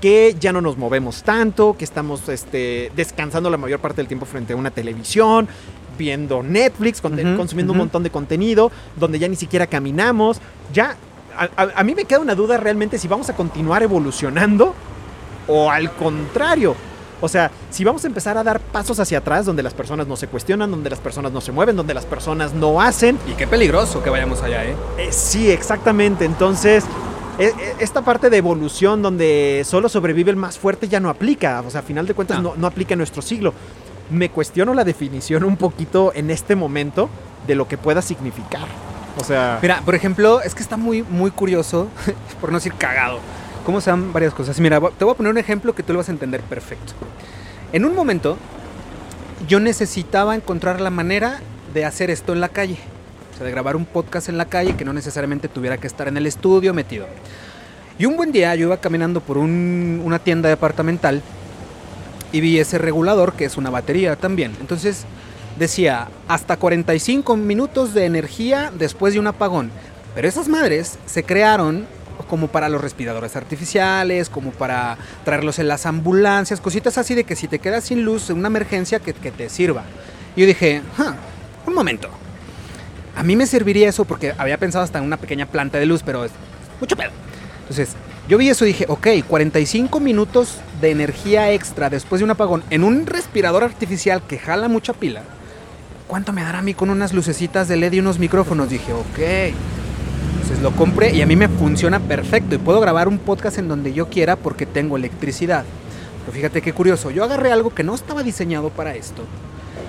que ya no nos movemos tanto, que estamos este, descansando la mayor parte del tiempo frente a una televisión, viendo Netflix, consumiendo un montón de contenido, donde ya ni siquiera caminamos. Ya, a, a- a mí me queda una duda realmente si vamos a continuar evolucionando o al contrario. O sea, si vamos a empezar a dar pasos hacia atrás donde las personas no se cuestionan, donde las personas no se mueven, donde las personas no hacen. Y qué peligroso que vayamos allá, ¿eh? Eh, sí, exactamente. Entonces, e- e- esta parte de evolución donde solo sobrevive el más fuerte ya no aplica. O sea, a final de cuentas No. no, no aplica en nuestro siglo. Me cuestiono la definición un poquito en este momento de lo que pueda significar. O sea, Mira, por ejemplo, es que está muy, muy curioso, por no decir cagado, cómo se dan varias cosas. Mira, te voy a poner un ejemplo que tú lo vas a entender perfecto. En un momento, yo necesitaba encontrar la manera de hacer esto en la calle. O sea, de grabar un podcast en la calle que no necesariamente tuviera que estar en el estudio metido. Y un buen día yo iba caminando por un- una tienda departamental y vi ese regulador que es una batería también. Entonces decía hasta 45 minutos de energía después de un apagón. Pero esas madres se crearon como para los respiradores artificiales, como para traerlos en las ambulancias, cositas así de que si te quedas sin luz en una emergencia que, que te sirva. Y yo dije, "Ah, un momento. A mí me serviría eso porque había pensado hasta en una pequeña planta de luz, pero es mucho pedo. Entonces, yo vi eso y dije, ok, 45 minutos de energía extra después de un apagón en un respirador artificial que jala mucha pila. ¿Cuánto me dará a mí con unas lucecitas de LED y unos micrófonos? Dije, ok. Entonces lo compré y a mí me funciona perfecto y puedo grabar un podcast en donde yo quiera porque tengo electricidad. Pero fíjate qué curioso, yo agarré algo que no estaba diseñado para esto.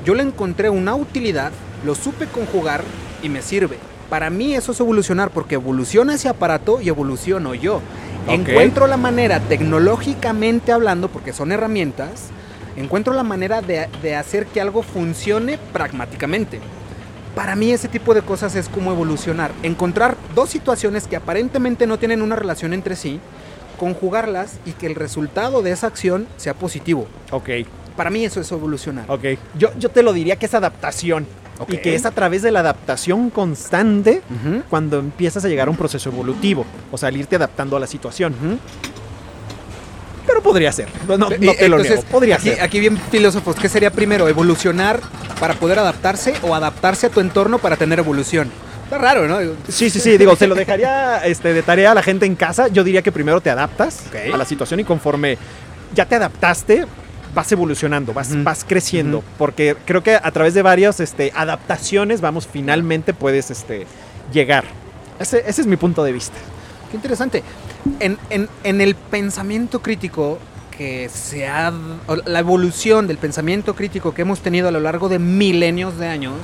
Yo le encontré una utilidad, lo supe conjugar y me sirve. Para mí eso es evolucionar porque evoluciona ese aparato y evoluciono yo. Encuentro la manera, tecnológicamente hablando, porque son herramientas, encuentro la manera de, de hacer que algo funcione pragmáticamente. Para mí ese tipo de cosas es como evolucionar. Encontrar dos situaciones que aparentemente no tienen una relación entre sí, conjugarlas y que el resultado de esa acción sea positivo. ok, Para mí eso es evolucionar. ok. Yo, yo te lo diría que es adaptación. Y que es a través de la adaptación constante cuando empiezas a llegar a un proceso evolutivo. O sea, al irte adaptando a la situación. Pero podría ser. No, no, no te lo niego. Podría aquí, ser. aquí bien filósofos, ¿qué sería primero? ¿Evolucionar para poder adaptarse o adaptarse a tu entorno para tener evolución? Está raro, ¿no? Sí, sí, sí, digo, se lo dejaría este, de tarea a la gente en casa. Yo diría que primero te adaptas a la situación y conforme ya te adaptaste, vas evolucionando, vas, creciendo. Porque creo que a través de varias este, adaptaciones, vamos, finalmente puedes este, llegar. Ese, ese es mi punto de vista. Qué interesante. En, el pensamiento crítico que se ha... La evolución del pensamiento crítico que hemos tenido a lo largo de milenios de años,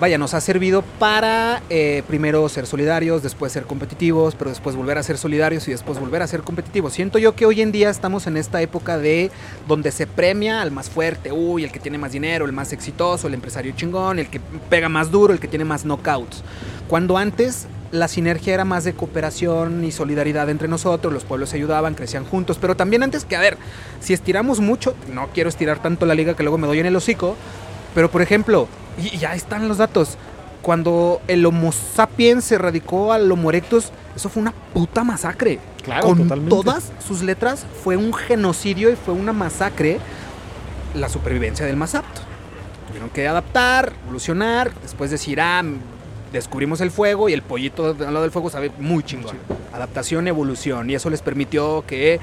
vaya, nos ha servido para eh, primero ser solidarios, después ser competitivos, pero después volver a ser solidarios y después volver a ser competitivos. Siento yo que hoy en día estamos en esta época de donde se premia al más fuerte, uy, el que tiene más dinero, el más exitoso, el empresario chingón, el que pega más duro, el que tiene más knockouts. Cuando antes la sinergia era más de cooperación y solidaridad entre nosotros, los pueblos se ayudaban, crecían juntos, pero también antes que, a ver, si estiramos mucho, no quiero estirar tanto la liga que luego me doy en el hocico, pero por ejemplo, y ya están los datos, cuando el Homo sapiens se radicó al Homo erectus, eso fue una puta masacre. Claro, Con totalmente. todas sus letras fue un genocidio y fue una masacre la supervivencia del más apto. Tuvieron que adaptar, evolucionar, después decir, ah, descubrimos el fuego y el pollito al lado del fuego sabe muy chingón. Adaptación, evolución, y eso les permitió que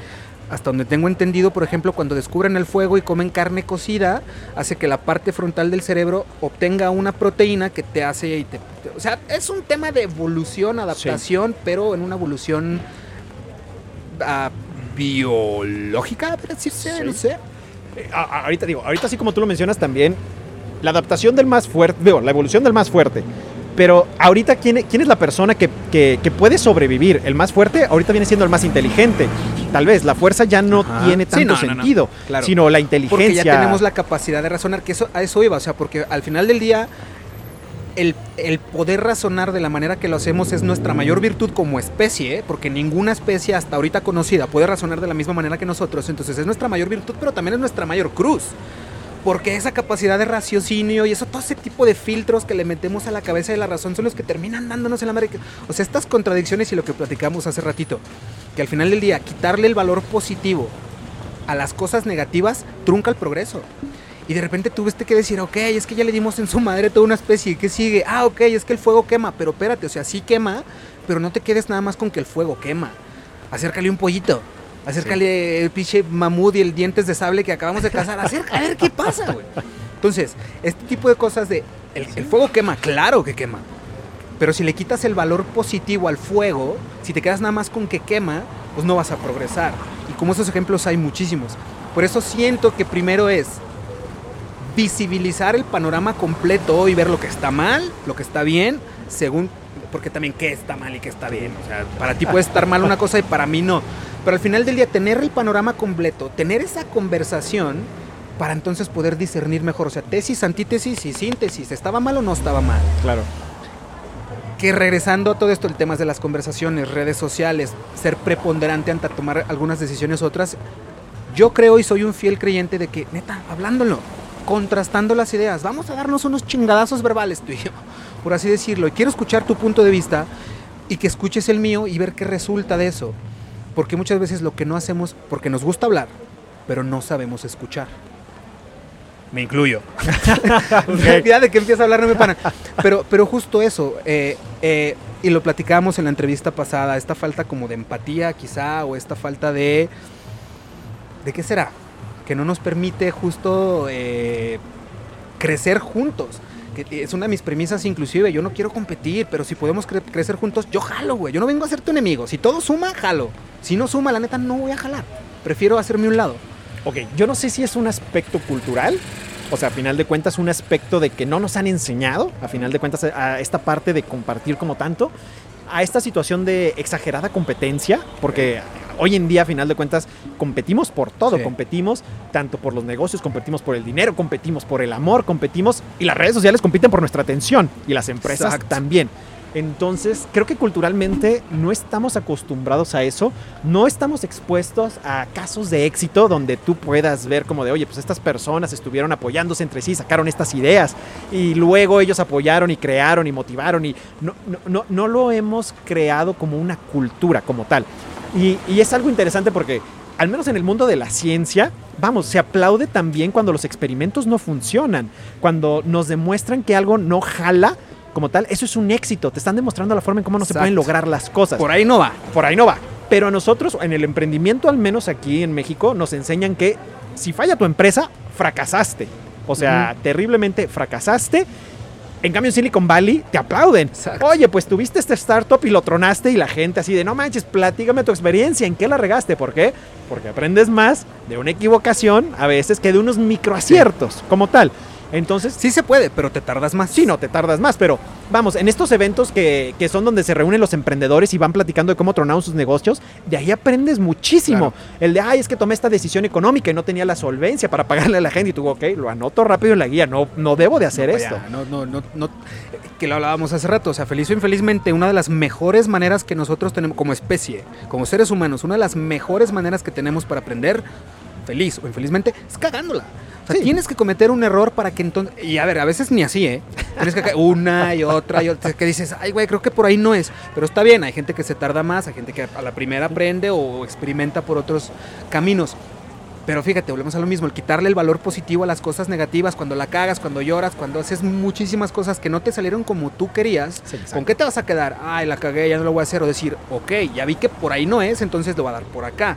hasta donde tengo entendido, por ejemplo, cuando descubren el fuego y comen carne cocida, hace que la parte frontal del cerebro obtenga una proteína que te hace... Y te, o sea, es un tema de evolución, adaptación, pero en una evolución uh, biológica, decirse, no sé. Eh, ahorita digo, ahorita así como tú lo mencionas también, la adaptación del más fuerte, digo, la evolución del más fuerte. Pero ahorita, ¿quién, quién es la persona que, que, que, puede sobrevivir? El más fuerte ahorita viene siendo el más inteligente. Tal vez la fuerza ya no Ajá. tiene tanto sí, no, sentido, no, no. Claro. sino la inteligencia. Porque ya tenemos la capacidad de razonar, que eso, a eso iba, o sea, porque al final del día el, el, poder razonar de la manera que lo hacemos es nuestra mayor virtud como especie, ¿eh? porque ninguna especie hasta ahorita conocida puede razonar de la misma manera que nosotros, entonces es nuestra mayor virtud, pero también es nuestra mayor cruz. Porque esa capacidad de raciocinio y eso, todo ese tipo de filtros que le metemos a la cabeza de la razón son los que terminan dándonos en la América. O sea, estas contradicciones y lo que platicamos hace ratito, que al final del día, quitarle el valor positivo a las cosas negativas trunca el progreso. Y de repente tuviste que decir, ok, es que ya le dimos en su madre toda una especie. ¿Qué sigue? Ah, ok, es que el fuego quema. Pero espérate, o sea, sí quema, pero no te quedes nada más con que el fuego quema. Acércale un pollito. Acércale sí. el pinche mamut y el dientes de sable que acabamos de cazar. Acércale, a ver qué pasa, güey. Entonces, este tipo de cosas de. El, el, fuego quema, claro que quema. Pero si le quitas el valor positivo al fuego, si te quedas nada más con que quema, pues no vas a progresar. Y como esos ejemplos hay muchísimos. Por eso siento que primero es visibilizar el panorama completo y ver lo que está mal, lo que está bien, según porque también qué está mal y qué está bien. O sea, para ti puede estar mal una cosa y para mí no. Pero al final del día, tener el panorama completo, tener esa conversación para entonces poder discernir mejor. O sea, tesis, antítesis y síntesis. ¿Estaba mal o no estaba mal? Claro. Que regresando a todo esto, el tema de las conversaciones, redes sociales, ser preponderante ante tomar algunas decisiones otras, yo creo y soy un fiel creyente de que, neta, hablándolo, contrastando las ideas. Vamos a darnos unos chingadazos verbales tú y yo, por así decirlo. Y quiero escuchar tu punto de vista y que escuches el mío y ver qué resulta de eso. Porque muchas veces lo que no hacemos, porque nos gusta hablar, pero no sabemos escuchar. Me incluyo. okay. Ya de que empieza a hablar no me paran. Pero, pero justo eso, eh, eh, y lo platicábamos en la entrevista pasada, esta falta como de empatía quizá, o esta falta de... ¿De qué será? Que no nos permite justo eh, crecer juntos. Que es una de mis premisas inclusive, yo no quiero competir, pero si podemos cre crecer juntos, yo jalo, güey. Yo no vengo a ser tu enemigo. Si todo suma, jalo. Si no suma, la neta, no voy a jalar. Prefiero hacerme un lado. Ok, yo no sé si es un aspecto cultural, o sea, a final de cuentas, un aspecto de que no nos han enseñado, a final de cuentas, a esta parte de compartir como tanto, a esta situación de exagerada competencia, porque hoy en día, a final de cuentas, competimos por todo. Sí. Competimos tanto por los negocios, competimos por el dinero, competimos por el amor, competimos y las redes sociales compiten por nuestra atención y las empresas Exacto. también. Entonces, creo que culturalmente no estamos acostumbrados a eso, no estamos expuestos a casos de éxito donde tú puedas ver como de, oye, pues estas personas estuvieron apoyándose entre sí, sacaron estas ideas y luego ellos apoyaron y crearon y motivaron y no, no, no, no lo hemos creado como una cultura como tal. Y, y es algo interesante porque al menos en el mundo de la ciencia, vamos, se aplaude también cuando los experimentos no funcionan, cuando nos demuestran que algo no jala como tal, eso es un éxito. Te están demostrando la forma en cómo no Exacto. se pueden lograr las cosas. Por ahí no va. Por ahí no va. Pero a nosotros, en el emprendimiento, al menos aquí en México, nos enseñan que si falla tu empresa, fracasaste. O sea, uh -huh. terriblemente fracasaste. En cambio, en Silicon Valley te aplauden. Exacto. Oye, pues tuviste este startup y lo tronaste y la gente así de, no manches, platícame tu experiencia, ¿en qué la regaste? ¿Por qué? Porque aprendes más de una equivocación a veces que de unos microaciertos, sí. como tal. Entonces. Sí se puede, pero te tardas más. Sí, no, te tardas más. Pero vamos, en estos eventos que, que son donde se reúnen los emprendedores y van platicando de cómo tronaron sus negocios, de ahí aprendes muchísimo. Claro. El de, ay, es que tomé esta decisión económica y no tenía la solvencia para pagarle a la gente. Y tú, ok, lo anoto rápido en la guía. No, no debo de hacer no, esto. Ya, no, no, no, no. Que lo hablábamos hace rato. O sea, feliz o infelizmente, una de las mejores maneras que nosotros tenemos como especie, como seres humanos, una de las mejores maneras que tenemos para aprender, feliz o infelizmente, es cagándola. O sea, sí. tienes que cometer un error para que entonces. Y a ver, a veces ni así, ¿eh? Tienes que una y otra y otra. Que dices, ay, güey, creo que por ahí no es. Pero está bien, hay gente que se tarda más, hay gente que a la primera aprende o experimenta por otros caminos. Pero fíjate, volvemos a lo mismo, el quitarle el valor positivo a las cosas negativas, cuando la cagas, cuando lloras, cuando haces muchísimas cosas que no te salieron como tú querías, Sí. ¿con qué te vas a quedar? Ay, la cagué, ya no lo voy a hacer. O decir, ok, ya vi que por ahí no es, entonces lo voy a dar por acá.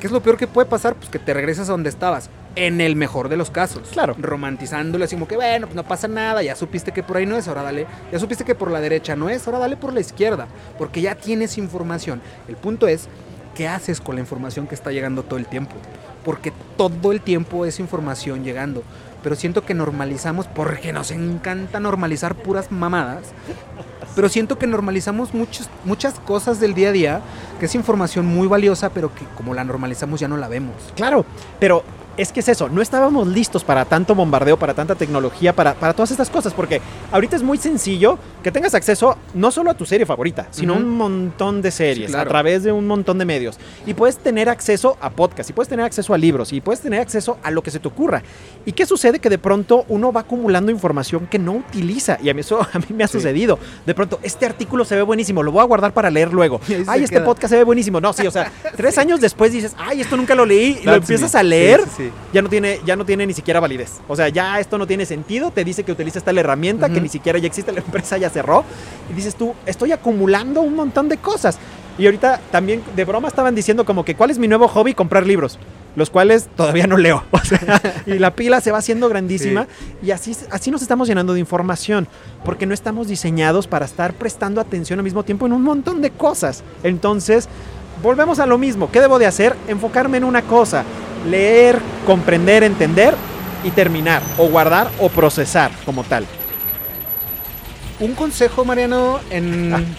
¿Qué es lo peor que puede pasar? Pues que te regresas a donde estabas. En el mejor de los casos. Claro. Romantizándolo así como que, bueno, pues no pasa nada, ya supiste que por ahí no es, ahora dale. Ya supiste que por la derecha no es, ahora dale por la izquierda. Porque ya tienes información. El punto es, ¿qué haces con la información que está llegando todo el tiempo? Porque todo el tiempo es información llegando. Pero siento que normalizamos, porque nos encanta normalizar puras mamadas. Pero siento que normalizamos muchos, muchas cosas del día a día, que es información muy valiosa, pero que como la normalizamos ya no la vemos. Claro, pero es que es eso, no estábamos listos para tanto bombardeo, para tanta tecnología, para, para todas estas cosas, porque ahorita es muy sencillo que tengas acceso no solo a tu serie favorita, sino a un montón de series Sí, claro. a través de un montón de medios. Y puedes tener acceso a podcasts, y puedes tener acceso a libros, y puedes tener acceso a lo que se te ocurra. ¿Y qué sucede? Que de pronto uno va acumulando información que no utiliza, y a mí eso a mí me ha Sí. sucedido. De pronto, este artículo se ve buenísimo, lo voy a guardar para leer luego. Ay, este queda. podcast se ve buenísimo. No, sí, o sea, tres años después dices, ay, esto nunca lo leí, y lo empiezas me. a leer, Sí, sí, ya no tiene, ya no tiene ni siquiera validez. O sea, ya esto no tiene sentido, te dice que utiliza tal herramienta que ni siquiera ya existe, la empresa ya cerró. Y dices tú, estoy acumulando un montón de cosas. Y ahorita también de broma estaban diciendo como que cuál es mi nuevo hobby, comprar libros. Los cuales todavía no leo. O sea, y la pila se va haciendo grandísima. Y así, así nos estamos llenando de información. Porque no estamos diseñados para estar prestando atención al mismo tiempo en un montón de cosas. Entonces, volvemos a lo mismo. ¿Qué debo de hacer? Enfocarme en una cosa. Leer, comprender, entender y terminar. O guardar o procesar como tal. Un consejo, Mariano, en...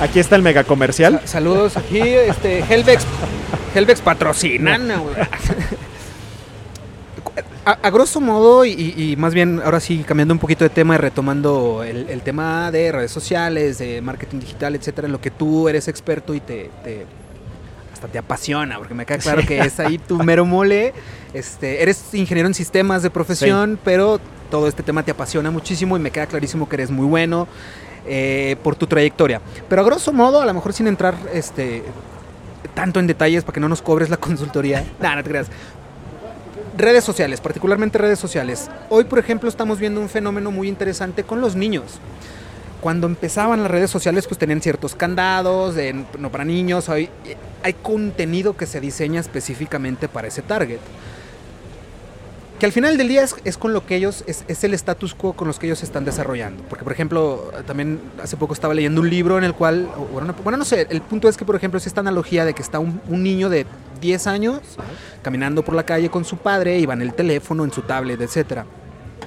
Aquí está el mega comercial. Sa- Saludos aquí, este, Helvex, Helvex patrocinan. A, a grosso modo, y, más bien ahora sí cambiando un poquito de tema y retomando el, el tema de redes sociales, de marketing digital, etcétera, en lo que tú eres experto y te, te- hasta te apasiona, porque me queda claro que es ahí tu mero mole. Este, eres ingeniero en sistemas de profesión, pero todo este tema te apasiona muchísimo y me queda clarísimo que eres muy bueno eh, por tu trayectoria. Pero a grosso modo, a lo mejor sin entrar este, tanto en detalles para que no nos cobres la consultoría. Nah, no te creas. Redes sociales, particularmente redes sociales. Hoy, por ejemplo, estamos viendo un fenómeno muy interesante con los niños. Cuando empezaban las redes sociales, pues tenían ciertos candados, no para niños. Hay contenido que se diseña específicamente para ese target. Que al final del día es, con lo que ellos, es, el status quo con los que ellos están desarrollando. Porque, por ejemplo, también hace poco estaba leyendo un libro en el cual, bueno, no, bueno, no sé, el punto es que, por ejemplo, es esta analogía de que está un, niño de 10 años caminando por la calle con su padre y va en el teléfono, en su tablet, etcétera.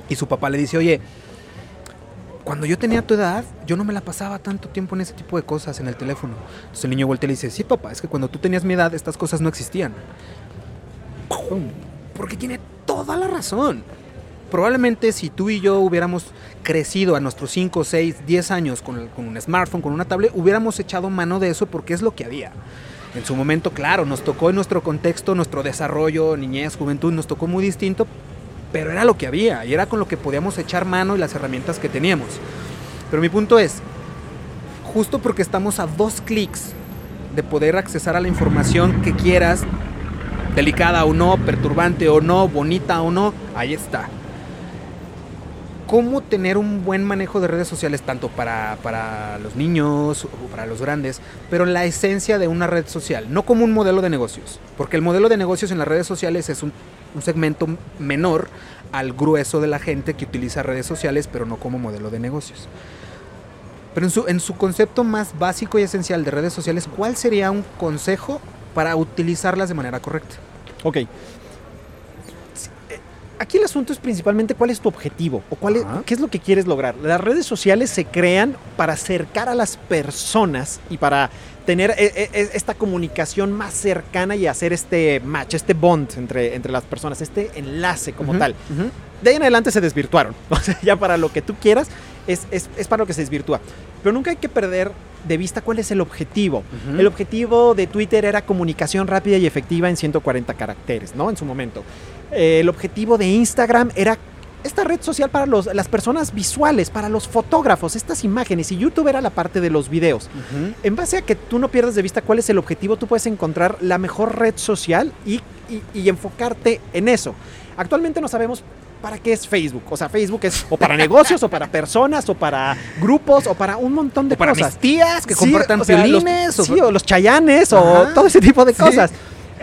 Y su papá le dice, oye, cuando yo tenía tu edad, yo no me la pasaba tanto tiempo en ese tipo de cosas en el teléfono. Entonces el niño voltea y le dice, sí papá, es que cuando tú tenías mi edad estas cosas no existían. Porque tiene toda la razón. Probablemente si tú y yo hubiéramos crecido a nuestros 5, 6, 10 años con, con un smartphone, con una tablet, hubiéramos echado mano de eso porque es lo que había. En su momento, claro, nos tocó en nuestro contexto, nuestro desarrollo, niñez, juventud, nos tocó muy distinto, pero era lo que había y era con lo que podíamos echar mano y las herramientas que teníamos. Pero mi punto es, justo porque estamos a dos clics de poder accesar a la información que quieras, delicada o no, perturbante o no, bonita o no, ahí está. ¿Cómo tener un buen manejo de redes sociales tanto para, para los niños o para los grandes, pero la esencia de una red social, no como un modelo de negocios? Porque el modelo de negocios en las redes sociales es un, un segmento menor al grueso de la gente que utiliza redes sociales, pero no como modelo de negocios. Pero en su, en su concepto más básico y esencial de redes sociales, ¿cuál sería un consejo para utilizarlas de manera correcta? Ok. Eh, Aquí el asunto es principalmente cuál es tu objetivo o cuál es, qué es lo que quieres lograr. Las redes sociales se crean para acercar a las personas y para tener eh, eh, esta comunicación más cercana y hacer este match, este bond entre, entre las personas, este enlace como tal. De ahí en adelante se desvirtuaron. O sea, ya para lo que tú quieras es, es, es para lo que se desvirtúa. Pero nunca hay que perder de vista cuál es el objetivo. El objetivo de Twitter era comunicación rápida y efectiva en 140 caracteres, ¿no? En su momento. Eh, el objetivo de Instagram era esta red social para los, las personas visuales, para los fotógrafos, estas imágenes, y YouTube era la parte de los videos. En base a que tú no pierdas de vista cuál es el objetivo, tú puedes encontrar la mejor red social y, y- y enfocarte en eso. Actualmente no sabemos para qué es Facebook. O sea, Facebook es o para negocios, o para personas, o para grupos, o para un montón de O para cosas. mis tías que Sí, compartan o sea, los- o- sí, o los chayanes, o todo ese tipo de Sí.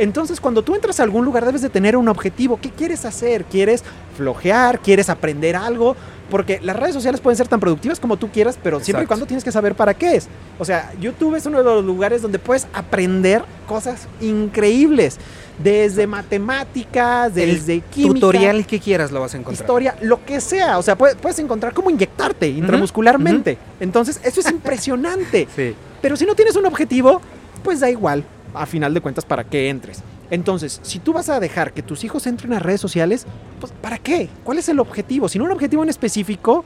Entonces, cuando tú entras a algún lugar, debes de tener un objetivo. ¿Qué quieres hacer? ¿Quieres flojear? ¿Quieres aprender algo? Porque las redes sociales pueden ser tan productivas como tú quieras, pero siempre y cuando tienes que saber para qué es. O sea, YouTube es uno de los lugares donde puedes aprender cosas increíbles. Desde matemáticas, desde química, tutorial que quieras lo vas a encontrar. historia, lo que sea. O sea, puedes, puedes encontrar cómo inyectarte intramuscularmente. Entonces, eso es impresionante. Sí. Pero si no tienes un objetivo, pues da igual, a final de cuentas, para qué entres. Entonces, si tú vas a dejar que tus hijos entren a redes sociales, pues ¿para qué? ¿Cuál es el objetivo? Si no un objetivo en específico,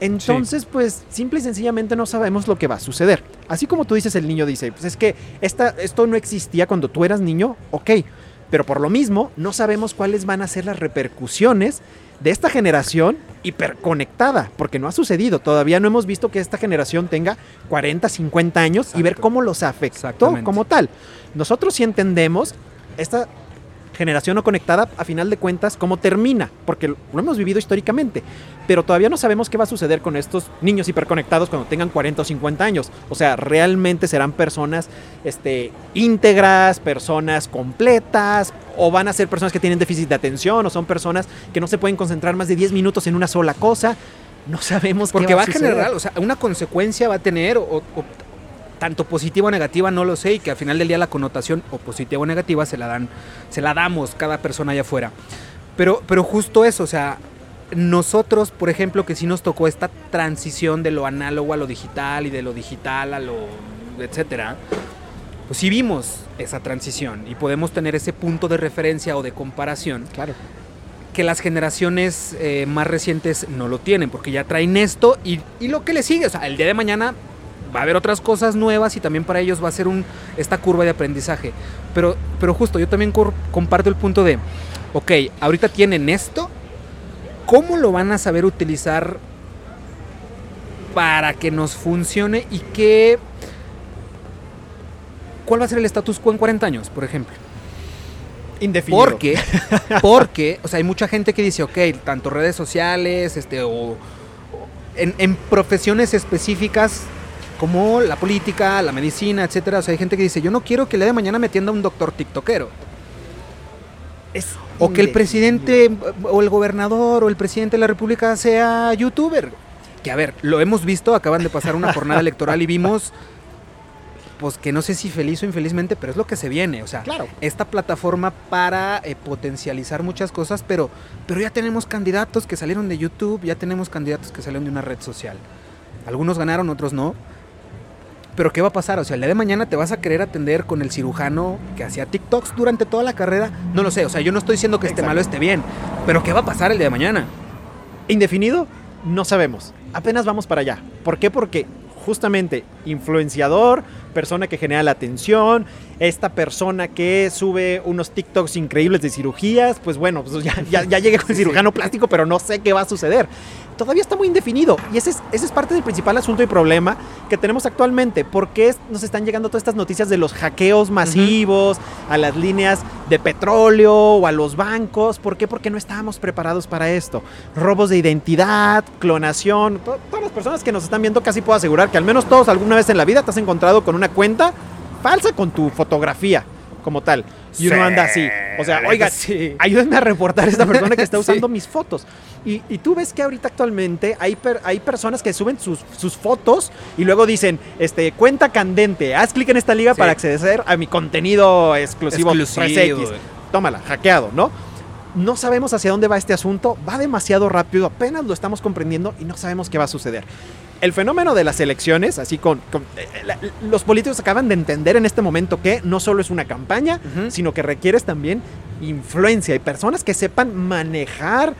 entonces pues simple y sencillamente no sabemos lo que va a suceder. Así como tú dices, el niño dice, pues es que esta, esto no existía cuando tú eras niño, ok, pero por lo mismo no sabemos cuáles van a ser las repercusiones de esta generación hiperconectada, porque no ha sucedido. Todavía no hemos visto que esta generación tenga 40, 50 años y ver cómo los afectó como tal. Nosotros sí entendemos esta generación no conectada, a final de cuentas, cómo termina, porque lo hemos vivido históricamente, pero todavía no sabemos qué va a suceder con estos niños hiperconectados cuando tengan 40 o 50 años. O sea, realmente serán personas este, íntegras, personas completas, o van a ser personas que tienen déficit de atención, o son personas que no se pueden concentrar más de 10 minutos en una sola cosa. No sabemos Porque qué va va a generar, o sea, una consecuencia va a tener, o, o- tanto positiva o negativa, no lo sé, y que al final del día la connotación o positiva o negativa se la dan, se la damos cada persona allá afuera. Pero, pero justo eso, o sea, nosotros, por ejemplo, que sí nos tocó esta transición de lo análogo a lo digital y de lo digital a lo etcétera, pues sí vimos esa transición y podemos tener ese punto de referencia o de comparación Claro. que las generaciones eh, más recientes no lo tienen, porque ya traen esto y, y lo que le sigue, o sea, el día de mañana va a haber otras cosas nuevas y también para ellos va a ser un, esta curva de aprendizaje. Pero, pero justo, yo también comparto el punto de, ok, ahorita tienen esto, ¿cómo lo van a saber utilizar para que nos funcione y qué... ¿Cuál va a ser el status quo en 40 años, por ejemplo? Indefinido. Porque, porque, o sea, hay mucha gente que dice, ok, tanto redes sociales, este, o, o en, en profesiones específicas como la política, la medicina, etcétera. O sea, hay gente que dice, yo no quiero que el día de mañana me atienda un doctor tiktokero. Es O que el presidente, o el gobernador, o el presidente de la república sea youtuber. Que a ver, lo hemos visto, acaban de pasar una jornada electoral y vimos, pues que no sé si feliz o infelizmente, pero es lo que se viene. O sea, Claro. esta plataforma para eh, potencializar muchas cosas, pero, pero ya tenemos candidatos que salieron de YouTube, ya tenemos candidatos que salieron de una red social. Algunos ganaron, otros no. Pero ¿qué va a pasar? O sea, el día de mañana te vas a querer atender con el cirujano que hacía TikToks durante toda la carrera. No lo sé, o sea, yo no estoy diciendo que esté Exacto. malo o esté bien. Pero ¿qué va a pasar el día de mañana? Indefinido, no sabemos. Apenas vamos para allá. ¿Por qué? Porque justamente influenciador, persona que genera la atención, esta persona que sube unos TikToks increíbles de cirugías, pues bueno, pues ya, ya, ya llegué con el cirujano plástico, pero no sé qué va a suceder. Todavía está muy indefinido y ese es, ese es parte del principal asunto y problema que tenemos actualmente. ¿Por qué es- nos están llegando todas estas noticias de los hackeos masivos a las líneas de petróleo o a los bancos? ¿Por qué? Porque no estábamos preparados para esto. Robos de identidad, clonación. to- Todas las personas que nos están viendo casi puedo asegurar que al menos todos alguna vez en la vida te has encontrado con una cuenta falsa con tu fotografía como tal. Y uno Sí, anda así. O sea, oiga, sí. ayúdenme a reportar a esta persona que está Sí. usando mis fotos. Y, y tú ves que ahorita actualmente hay, per- hay personas que suben sus, sus fotos y luego dicen, este, cuenta candente, haz clic en esta liga Sí. para acceder a mi contenido exclusivo, Exclusivo. 3X. Tómala, hackeado, ¿no? No sabemos hacia dónde va este asunto, va demasiado rápido, apenas lo estamos comprendiendo y no sabemos qué va a suceder. El fenómeno de las elecciones, así con, con- eh, la- los políticos acaban de entender en este momento que no solo es una campaña, sino que requieres también influencia y personas que sepan manejar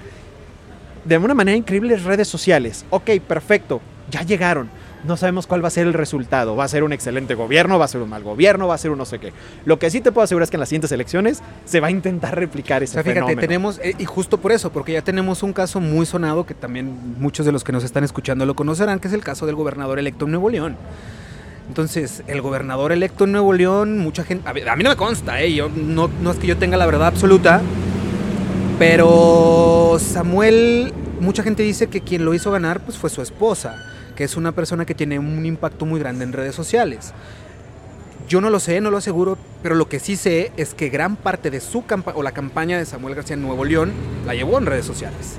de una manera increíble redes sociales. Ok, perfecto, ya llegaron. No sabemos cuál va a ser el resultado. Va a ser un excelente gobierno, va a ser un mal gobierno, va a ser un no sé qué. Lo que sí te puedo asegurar es que en las siguientes elecciones se va a intentar replicar ese O sea, fíjate, fenómeno. tenemos, eh, y justo por eso, porque ya tenemos un caso muy sonado que también muchos de los que nos están escuchando lo conocerán, que es el caso del gobernador electo en Nuevo León. Entonces, el gobernador electo en Nuevo León, mucha gente, a, mí no me consta, ¿eh? yo, no, no es que yo tenga la verdad absoluta, pero Samuel, mucha gente dice que quien lo hizo ganar pues fue su esposa, que es una persona que tiene un impacto muy grande en redes sociales. Yo no lo sé, no lo aseguro, pero lo que sí sé es que gran parte de su campaña, o la campaña de Samuel García en Nuevo León, la llevó en redes sociales.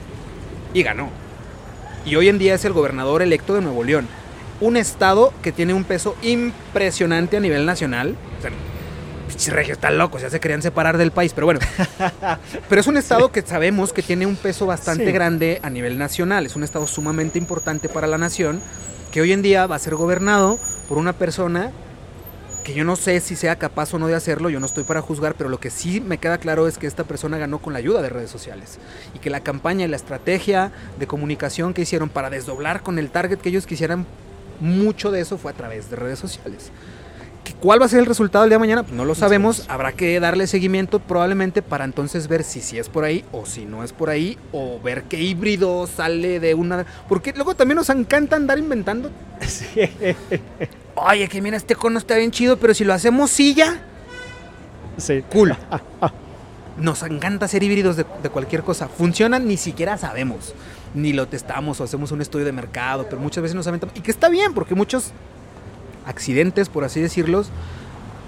Y ganó. Y hoy en día es el gobernador electo de Nuevo León. Un estado que tiene un peso impresionante a nivel nacional. Pinches regios están locos, ya se querían separar del país, pero bueno. pero es un estado que sabemos que tiene un peso bastante Sí. grande a nivel nacional. Es un estado sumamente importante para la nación, que hoy en día va a ser gobernado por una persona que yo no sé si sea capaz o no de hacerlo, yo no estoy para juzgar, pero lo que sí me queda claro es que esta persona ganó con la ayuda de redes sociales y que la campaña y la estrategia de comunicación que hicieron para desdoblar con el target que ellos quisieran, mucho de eso fue a través de redes sociales. ¿Que ¿Cuál va a ser el resultado el día de mañana? Pues no lo sabemos, habrá que darle seguimiento probablemente para entonces ver si sí es por ahí o si no es por ahí o ver qué híbrido sale de una... Porque luego también nos encanta andar inventando Sí. Oye, que mira, este cono está bien chido, pero si lo hacemos silla, Sí. cool. Nos encanta hacer híbridos de, de cualquier cosa. Funcionan, ni siquiera sabemos. Ni lo testamos o hacemos un estudio de mercado, pero muchas veces nos aventamos. Y que está bien, porque muchos accidentes, por así decirlos,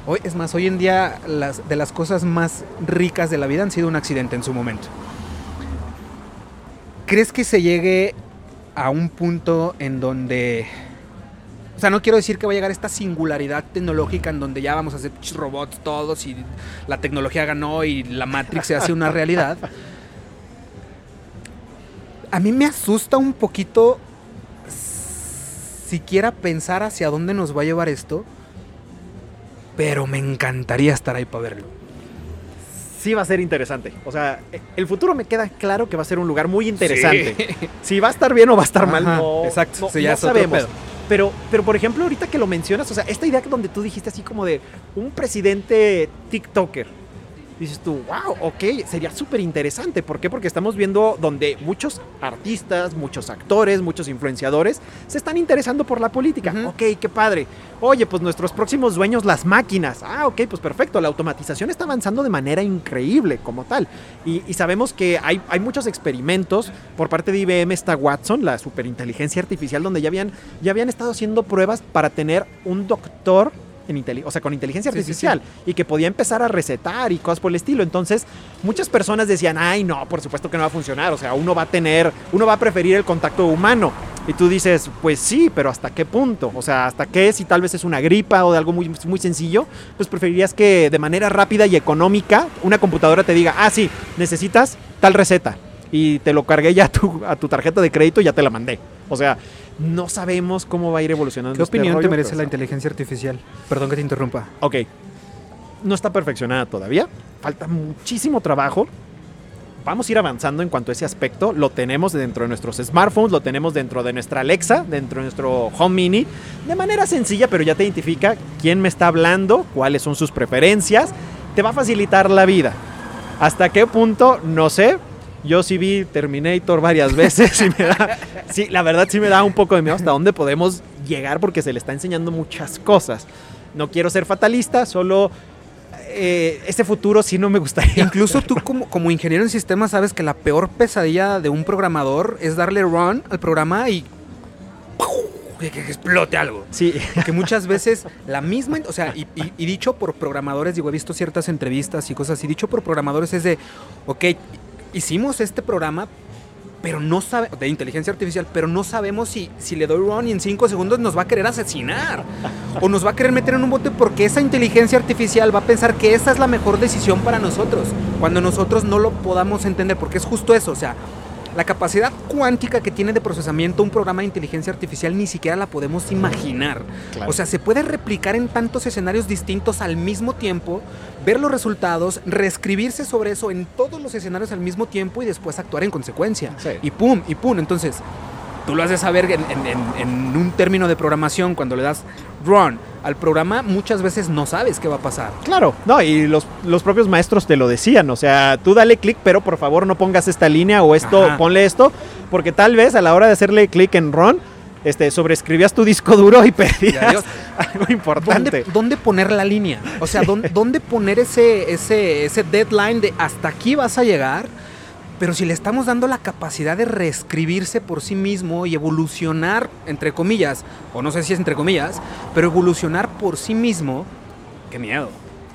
hoy, es más, hoy en día las, de las cosas más ricas de la vida han sido un accidente en su momento. ¿Crees que se llegue a un punto en donde o sea, no quiero decir que va a llegar esta singularidad tecnológica en donde ya vamos a hacer pinches robots todos y la tecnología ganó y la Matrix se hace una realidad. A mí me asusta un poquito siquiera pensar hacia dónde nos va a llevar esto, pero me encantaría estar ahí para verlo. Sí va a ser interesante. O sea, el futuro me queda claro que va a ser un lugar muy interesante. Sí. Si va a estar bien o va a estar mal, no, exacto, no, sí, ya no sabemos. Pero, pero, por ejemplo, ahorita que lo mencionas, o sea, esta idea donde tú dijiste así como de un presidente TikToker. Dices tú, wow, ok, sería súper interesante. ¿Por qué? Porque estamos viendo donde muchos artistas, muchos actores, muchos influenciadores se están interesando por la política. Ujú. Ok, qué padre. Oye, pues nuestros próximos dueños, las máquinas. Ah, ok, pues perfecto. La automatización está avanzando de manera increíble como tal. Y, y sabemos que hay, hay muchos experimentos por parte de IBM, está Watson, la superinteligencia artificial, donde ya habían, ya habían estado haciendo pruebas para tener un doctor en o sea, con inteligencia Sí, sí, artificial y que podía empezar a recetar y cosas por el estilo. Entonces, muchas personas decían, ay, no, por supuesto que no va a funcionar. O sea, uno va a tener, uno va a preferir el contacto humano. Y tú dices, pues sí, pero ¿hasta qué punto? O sea, ¿hasta qué si tal vez es una gripa o de algo muy, muy sencillo? Pues preferirías que de manera rápida y económica una computadora te diga, ah, sí, necesitas tal receta. Y te lo cargué ya a tu, a tu tarjeta de crédito y ya te la mandé. O sea, no sabemos cómo va a ir evolucionando. ¿Qué este opinión te merece la inteligencia artificial? Perdón que te interrumpa. Ok. No está perfeccionada todavía. Falta muchísimo trabajo. Vamos a ir avanzando en cuanto a ese aspecto. Lo tenemos dentro de nuestros smartphones, lo tenemos dentro de nuestra Alexa, dentro de nuestro Home Mini. De manera sencilla, pero ya te identifica quién me está hablando, cuáles son sus preferencias. Te va a facilitar la vida. ¿Hasta qué punto? No sé. Yo sí vi Terminator varias veces y me da, sí, la verdad sí me da un poco de miedo hasta dónde podemos llegar porque se le está enseñando muchas cosas. No quiero ser fatalista, solo eh, este futuro sí no me gustaría. Incluso tú como, como ingeniero en sistemas sabes que la peor pesadilla de un programador es darle run al programa y que, que explote algo. Sí, Porque muchas veces la misma, o sea, y, y- y dicho por programadores, digo, he visto ciertas entrevistas y cosas así, dicho por programadores es de, ok, hicimos este programa, pero no sabe, de inteligencia artificial, pero no sabemos si, si le doy run y en cinco segundos nos va a querer asesinar. O nos va a querer meter en un bote porque esa inteligencia artificial va a pensar que esa es la mejor decisión para nosotros, cuando nosotros no lo podamos entender, porque es justo eso, o sea, la capacidad cuántica que tiene de procesamiento un programa de inteligencia artificial ni siquiera la podemos imaginar. Claro. O sea, se puede replicar en tantos escenarios distintos al mismo tiempo, ver los resultados, reescribirse sobre eso en todos los escenarios al mismo tiempo y después actuar en consecuencia. Sí. Y pum, y pum. Entonces, tú lo haces saber en, en- en- en un término de programación, cuando le das run al programa, muchas veces no sabes qué va a pasar. Claro, no, y los, los propios maestros te lo decían, o sea, tú dale clic, pero por favor no pongas esta línea o esto, Ajá. ponle esto, porque tal vez a la hora de hacerle clic en run, este, sobreescribías tu disco duro y adiós. algo importante. ¿Dónde, dónde poner la línea? O sea, ¿dónde, dónde poner ese, ese, ese deadline de hasta aquí vas a llegar? Pero si le estamos dando la capacidad de reescribirse por sí mismo y evolucionar, entre comillas, o no sé si es entre comillas, pero evolucionar por sí mismo, qué miedo.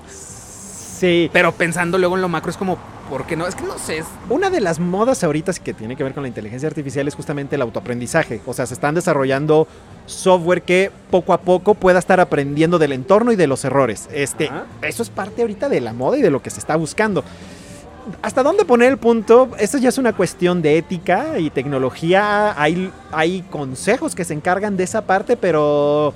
Sí. Pero pensando luego en lo macro es como, ¿por qué no? Es que no sé. Una de las modas ahorita que tiene que ver con la inteligencia artificial es justamente el autoaprendizaje. O sea, se están desarrollando software que poco a poco pueda estar aprendiendo del entorno y de los errores. Este, Ajá. eso es parte ahorita de la moda y de lo que se está buscando. ¿Hasta dónde poner el punto? Esto ya es una cuestión de ética y tecnología. Hay, hay consejos que se encargan de esa parte, pero...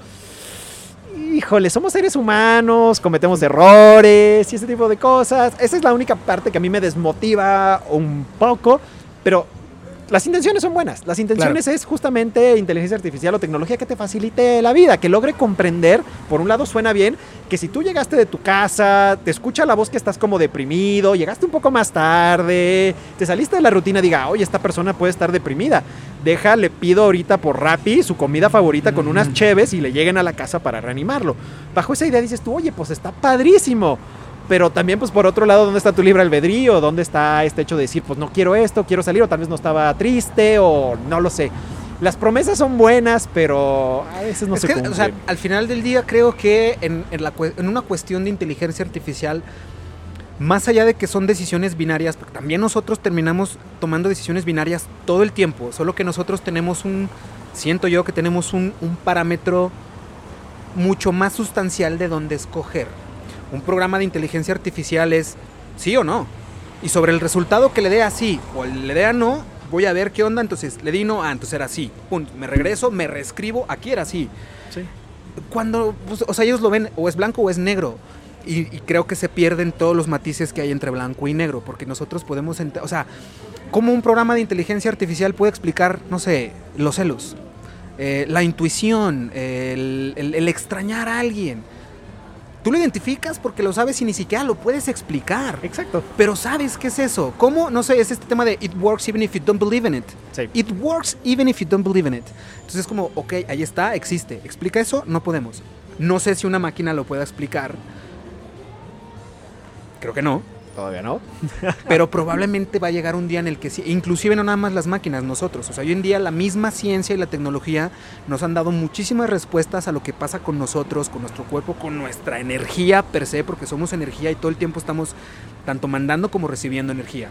Híjole, somos seres humanos, cometemos errores y ese tipo de cosas. Esa es la única parte que a mí me desmotiva un poco, pero las intenciones son buenas. Las intenciones es justamente inteligencia artificial o tecnología que te facilite la vida, que logre comprender, por un lado suena bien, que si tú llegaste de tu casa, te escucha la voz que estás como deprimido, llegaste un poco más tarde, te saliste de la rutina, diga, oye, esta persona puede estar deprimida. Deja, le pido ahorita por Rappi su comida favorita con unas Mm. cheves y le lleguen a la casa para reanimarlo. Bajo esa idea dices tú, oye, pues está padrísimo. Pero también, pues por otro lado, ¿dónde está tu libre albedrío? ¿Dónde está este hecho de decir, pues no quiero esto, quiero salir, o tal vez no estaba triste, o no lo sé? Las promesas son buenas, pero a veces no es se que, cumplen. o sea, al final del día creo que en, en la cue- en una cuestión de inteligencia artificial, más allá de que son decisiones binarias, porque también nosotros terminamos tomando decisiones binarias todo el tiempo, solo que nosotros tenemos un, siento yo que tenemos un, un parámetro mucho más sustancial de donde escoger. Un programa de inteligencia artificial es sí o no. Y sobre el resultado que le dé a sí o le dé a no, voy a ver qué onda, entonces le di no, ah, entonces era así. Punto. Me regreso, me reescribo, aquí era así Sí. cuando, pues, o sea, ellos lo ven o es blanco o es negro. Y, y creo que se pierden todos los matices que hay entre blanco y negro, porque nosotros podemos, o sea, ¿cómo un programa de inteligencia artificial puede explicar, no sé, los celos, eh, la intuición, el, el- el extrañar a alguien? Tú lo identificas porque lo sabes y ni siquiera lo puedes explicar. Exacto. Pero ¿sabes qué es eso? ¿Cómo? No sé, es este tema de it works even if you don't believe in it. Sí. It works even if you don't believe in it. Entonces es como, ok, ahí está, existe. ¿Explica eso? No podemos. No sé si una máquina lo pueda explicar. Creo que no. Todavía no. Pero probablemente va a llegar un día en el que inclusive no nada más las máquinas, nosotros. O sea, hoy en día la misma ciencia y la tecnología nos han dado muchísimas respuestas a lo que pasa con nosotros, con nuestro cuerpo, con nuestra energía per se, porque somos energía y todo el tiempo estamos tanto mandando como recibiendo energía.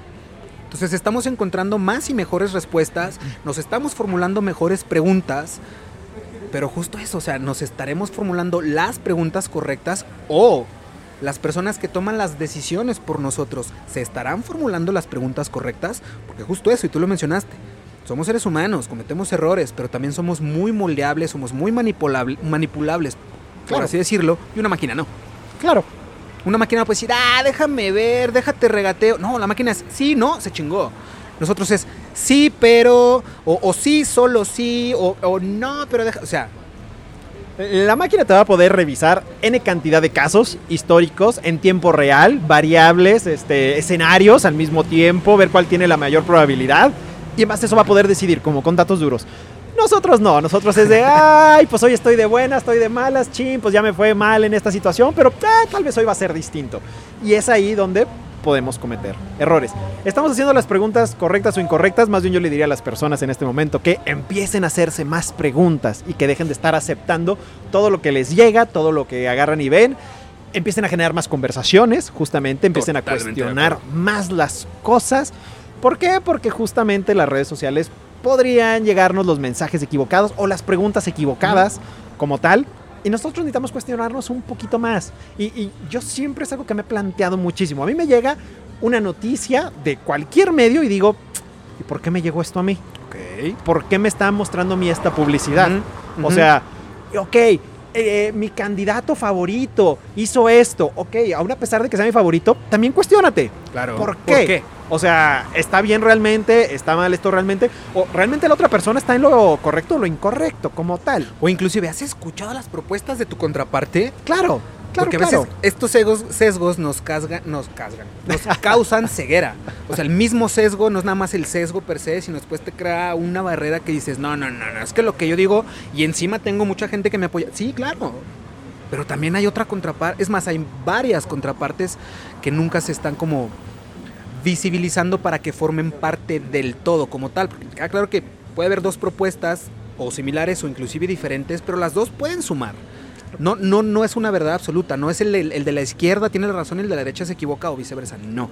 Entonces estamos encontrando más y mejores respuestas, nos estamos formulando mejores preguntas, pero justo eso, o sea, nos estaremos formulando las preguntas correctas o las personas que toman las decisiones por nosotros se estarán formulando las preguntas correctas, porque justo eso, y tú lo mencionaste, somos seres humanos, cometemos errores, pero también somos muy moldeables, somos muy manipulable- manipulables, por así decirlo, y una máquina no. Claro. Una máquina puede decir, ah, déjame ver, déjate regateo. No, la máquina es, sí, no, se chingó. Nosotros es, sí, pero, o, o sí, solo sí, o, o no, pero deja, o sea, La máquina te va a poder revisar N cantidad de casos históricos en tiempo real, variables, este, escenarios al mismo tiempo, ver cuál tiene la mayor probabilidad. Y en base a eso va a poder decidir, como con datos duros. Nosotros no, nosotros es de, ay, pues hoy estoy de buenas, estoy de malas, chin, pues ya me fue mal en esta situación, pero eh, tal vez hoy va a ser distinto. Y es ahí donde podemos cometer errores. Estamos haciendo las preguntas correctas o incorrectas, más bien yo le diría a las personas en este momento que empiecen a hacerse más preguntas y que dejen de estar aceptando todo lo que les llega, todo lo que agarran y ven. Empiecen a generar más conversaciones, justamente, empiecen a Totalmente cuestionar más las cosas. ¿Por qué? Porque justamente las redes sociales podrían llegarnos los mensajes equivocados o las preguntas equivocadas como tal. Y nosotros necesitamos cuestionarnos un poquito más. Y, y yo siempre es algo que me he planteado muchísimo. A mí me llega una noticia de cualquier medio y digo, ¿y por qué me llegó esto a mí? ok. ¿Por qué me está mostrando a mí esta publicidad? Ujú, O ujú. sea, ok, eh, mi candidato favorito hizo esto. Ok, aún a pesar de que sea mi favorito, también cuestiónate. Claro. ¿Por qué? O sea, ¿está bien realmente? ¿Está mal esto realmente? ¿O realmente la otra persona está en lo correcto o lo incorrecto como tal? O inclusive, ¿has escuchado las propuestas de tu contraparte? Claro, claro, Porque a claro. veces estos sesgos, sesgos nos casgan, nos casgan, nos causan ceguera. O sea, el mismo sesgo no es nada más el sesgo per se, sino después te crea una barrera que dices, no, no, no, no, es que lo que yo digo y encima tengo mucha gente que me apoya. Sí, claro. Pero también hay otra contraparte, es más, hay varias contrapartes que nunca se están como visibilizando para que formen parte del todo como tal. Porque queda claro que puede haber dos propuestas o similares o inclusive diferentes, pero las dos pueden sumar. No, no, no es una verdad absoluta, no es el, de la izquierda tiene la razón y el de la derecha se equivoca o viceversa, no.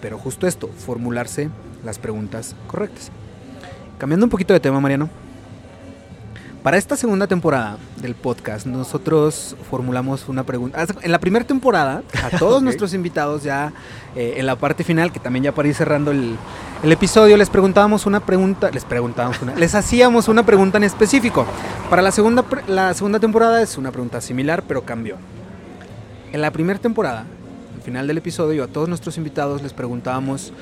Pero justo esto, formularse las preguntas correctas. Cambiando un poquito de tema, Mariano. Para esta segunda temporada del podcast, nosotros formulamos una pregunta. En la primera temporada, a todos nuestros invitados, ya eh, en la parte final, que también ya para ir cerrando el, el episodio, les preguntábamos una pregunta, les preguntábamos una, les hacíamos una pregunta en específico. Para la segunda, la segunda temporada es una pregunta similar, pero cambió. En la primera temporada, al final del episodio, a todos nuestros invitados les preguntábamos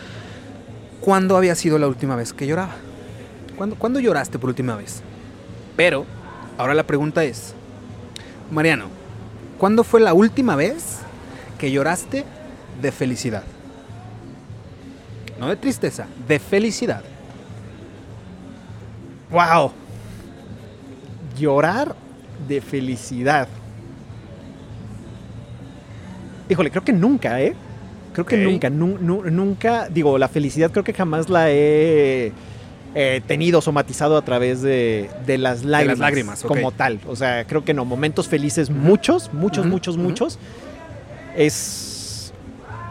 cuándo había sido la última vez que lloraba. ¿Cuándo, ¿cuándo lloraste por última vez? Pero ahora la pregunta es, Mariano, ¿cuándo fue la última vez que lloraste de felicidad? No de tristeza, de felicidad. ¡Wow! Llorar de felicidad. Híjole, creo que nunca, ¿eh? Creo que nunca, nu- nu- nunca, digo, la felicidad creo que jamás la he eh, tenido somatizado a través de, de las lágrimas. lágrimas, ok. Como tal. O sea, creo que no, momentos felices muchos, muchos, muchos, muchos. Es,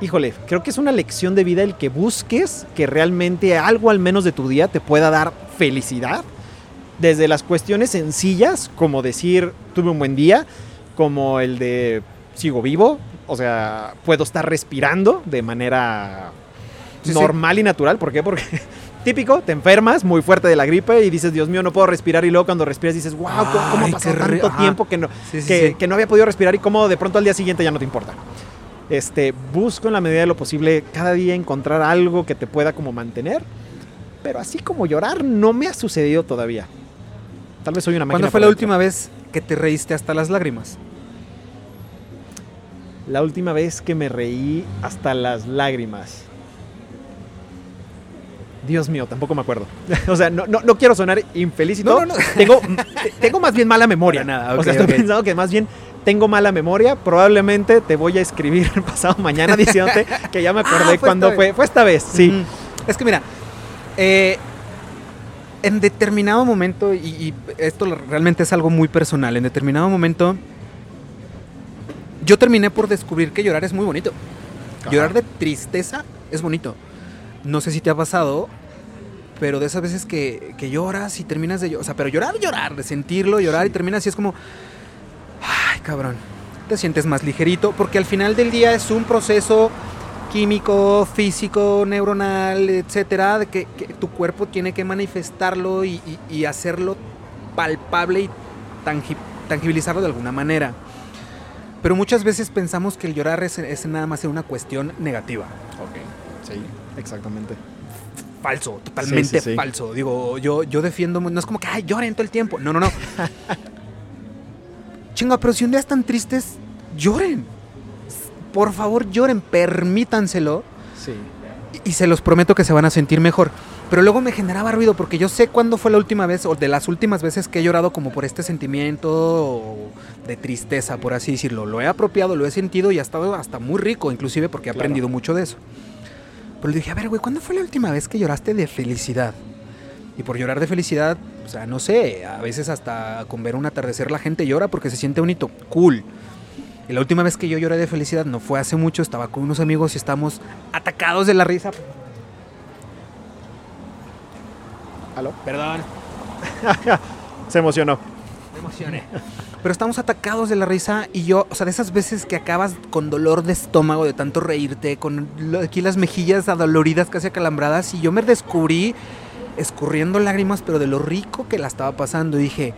híjole, creo que es una lección de vida el que busques que realmente algo al menos de tu día te pueda dar felicidad. Desde las cuestiones sencillas, como decir, tuve un buen día, como el de sigo vivo, o sea, puedo estar respirando de manera Sí, sí. normal y natural. ¿Por qué? Porque típico, te enfermas muy fuerte de la gripe y dices, Dios mío, no puedo respirar. Y luego cuando respiras dices, wow, ¿cómo, cómo qué re- tanto ajá. tiempo que no, Sí, sí, que, sí. que no había podido respirar y cómo de pronto al día siguiente ya no te importa? Este, busco en la medida de lo posible cada día encontrar algo que te pueda como mantener. Pero así como llorar no me ha sucedido todavía. Tal vez soy una máquina. ¿Cuándo fue la dentro. última vez que te reíste hasta las lágrimas? La última vez que me reí hasta las lágrimas. Dios mío, tampoco me acuerdo. o sea, no, no, no quiero sonar infeliz y No, todo. no, no. Tengo, tengo más bien mala memoria. Nada, o sea, estoy pensando que más bien tengo mala memoria. Probablemente te voy a escribir pasado mañana diciéndote que ya me Ah, acordé fue cuando fue. Fue esta vez, sí. Es que mira, eh, en determinado momento, y, y esto realmente es algo muy personal, en determinado momento yo terminé por descubrir que llorar es muy bonito. Ajá. Llorar de tristeza es bonito. No sé si te ha pasado, pero de esas veces que, que lloras y terminas de llorar, o sea, pero llorar, llorar, de sentirlo, llorar y terminas y es como, ay, cabrón, te sientes más ligerito, porque al final del día es un proceso químico, físico, neuronal, etcétera, de que, que tu cuerpo tiene que manifestarlo y, y- y hacerlo palpable y tangi- tangibilizarlo de alguna manera. Pero muchas veces pensamos que el llorar es, es nada más una cuestión negativa. Sí, exactamente. Falso, totalmente Sí, sí, sí. falso. Digo, yo, yo defiendo, no es como que, ay, lloren todo el tiempo. No, no, no. Chinga, pero si un día están tristes, lloren. Por favor, lloren, permítanselo. Sí. Y, y se los prometo que se van a sentir mejor. Pero luego me generaba ruido porque yo sé cuándo fue la última vez o de las últimas veces que he llorado como por este sentimiento de tristeza, por así decirlo. Lo he apropiado, lo he sentido y ha estado hasta muy rico, inclusive porque he Claro. aprendido mucho de eso. Pero le dije, a ver, güey, ¿cuándo fue la última vez que lloraste de felicidad? Y por llorar de felicidad, o sea, no sé, a veces hasta con ver un atardecer la gente llora porque se siente bonito. Cool. Y la última vez que yo lloré de felicidad no fue hace mucho, estaba con unos amigos y estamos atacados de la risa. ¿Aló? Perdón, Se emocionó. me emocioné. Pero estamos atacados de la risa y yo, o sea, de esas veces que acabas con dolor de estómago de tanto reírte, con aquí las mejillas adoloridas, casi acalambradas, y yo me descubrí escurriendo lágrimas, pero de lo rico que la estaba pasando. Y dije,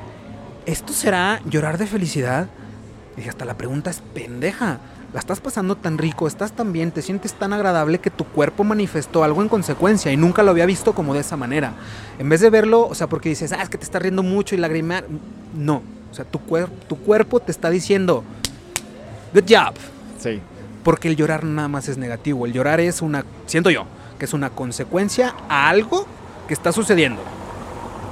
¿esto será llorar de felicidad? dije, hasta la pregunta es pendeja. La estás pasando tan rico, estás tan bien, te sientes tan agradable que tu cuerpo manifestó algo en consecuencia y nunca lo había visto como de esa manera. En vez de verlo, o sea, porque dices, ah, es que te está riendo mucho y lagrimar. No, o sea, tu, cuer tu cuerpo te está diciendo, good job. Sí. Porque el llorar nada más es negativo. El llorar es una, siento yo, que es una consecuencia a algo que está sucediendo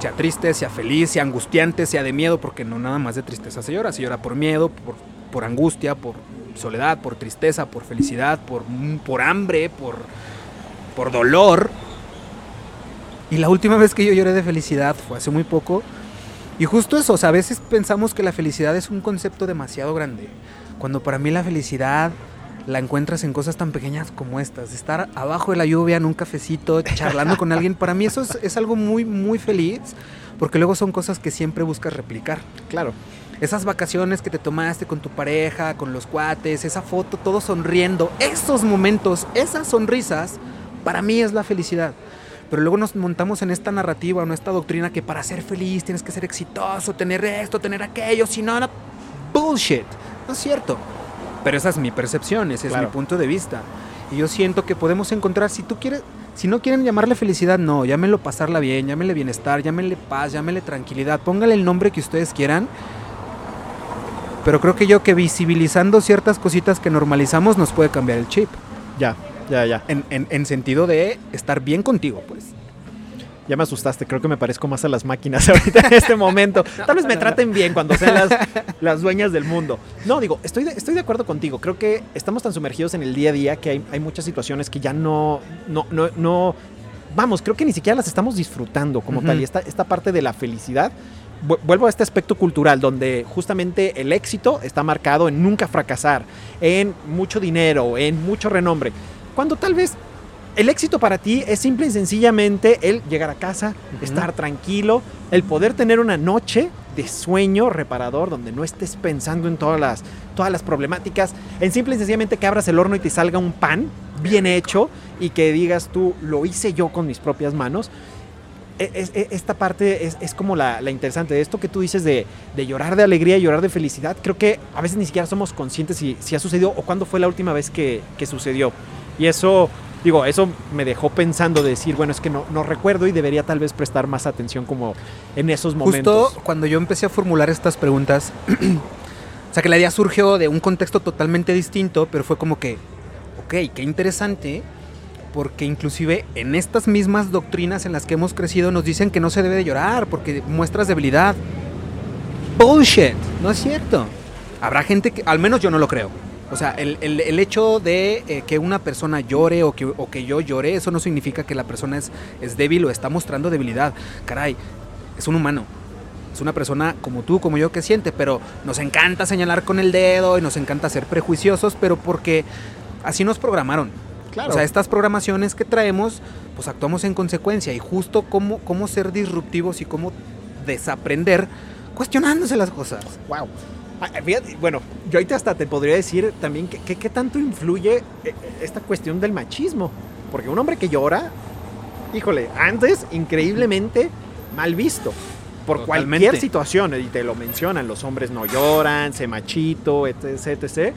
sea triste, sea feliz, sea angustiante, sea de miedo, porque no nada más de tristeza se llora, se llora por miedo, por, por angustia, por soledad, por tristeza, por felicidad, por, por hambre, por, por dolor. Y la última vez que yo lloré de felicidad fue hace muy poco. Y justo eso, o sea, a veces pensamos que la felicidad es un concepto demasiado grande, cuando para mí la felicidad la encuentras en cosas tan pequeñas como estas. Estar abajo de la lluvia en un cafecito, charlando con alguien, para mí eso es, algo muy, muy feliz, porque luego son cosas que siempre buscas replicar. Claro. Esas vacaciones que te tomaste con tu pareja, con los cuates, esa foto, todo sonriendo, esos momentos, esas sonrisas, para mí es la felicidad. Pero luego nos montamos en esta narrativa, en esta doctrina que para ser feliz tienes que ser exitoso, tener esto, tener aquello, si no, no, bullshit. No es cierto. Pero esa es mi percepción, ese es mi punto de vista. Y yo siento que podemos encontrar, si tú quieres, si no quieren llamarle felicidad, no, llámenlo pasarla bien, llámenle bienestar, llámenle paz, llámenle tranquilidad, póngale el nombre que ustedes quieran. Pero creo que yo que visibilizando ciertas cositas que normalizamos nos puede cambiar el chip. Ya, ya, ya. En, en, en sentido de estar bien contigo, pues. Ya me asustaste, creo que me parezco más a las máquinas ahorita en este momento. Tal vez me traten bien cuando sean las, dueñas del mundo. No, digo, estoy de, estoy de acuerdo contigo. Creo que estamos tan sumergidos en el día a día que hay, hay muchas situaciones que ya no, no, no, no, vamos, creo que ni siquiera las estamos disfrutando como tal. Y esta, esta parte de la felicidad, vuelvo a este aspecto cultural donde justamente el éxito está marcado en nunca fracasar, en mucho dinero, en mucho renombre. Cuando tal vez el éxito para ti es simple y sencillamente el llegar a casa, estar tranquilo, el poder tener una noche de sueño reparador donde no estés pensando en todas las, todas las problemáticas, en simple y sencillamente que abras el horno y te salga un pan bien hecho y que digas tú, lo hice yo con mis propias manos. E, e, esta parte es, como la, interesante de esto que tú dices de, llorar de alegría y llorar de felicidad. Creo que a veces ni siquiera somos conscientes si, si ha sucedido o cuándo fue la última vez que, que sucedió. Y eso digo, eso me dejó pensando decir, bueno, es que no, no recuerdo y debería tal vez prestar más atención como en esos momentos. Justo cuando yo empecé a formular estas preguntas, o sea, que la idea surgió de un contexto totalmente distinto, pero fue como que, ok, qué interesante, porque inclusive en estas mismas doctrinas en las que hemos crecido nos dicen que no se debe de llorar porque muestras debilidad. Bullshit, no es cierto. Habrá gente que, al menos yo no lo creo o sea, el, el, hecho de eh, que una persona llore o que, o que yo llore, eso no significa que la persona es, es débil o está mostrando debilidad. Caray, es un humano. Es una persona como tú, como yo que siente, pero nos encanta señalar con el dedo y nos encanta ser prejuiciosos, pero porque así nos programaron. Claro. O sea, estas programaciones que traemos, pues actuamos en consecuencia y justo cómo, cómo ser disruptivos y cómo desaprender cuestionándose las cosas. Wow. Ah, bueno, yo ahorita hasta te podría decir también qué que, tanto influye eh, eh, esta cuestión del machismo. Porque un hombre que llora, híjole, antes increíblemente mal visto. Por cualquier situación, y te lo mencionan, los hombres no lloran, se machito, etc, etc.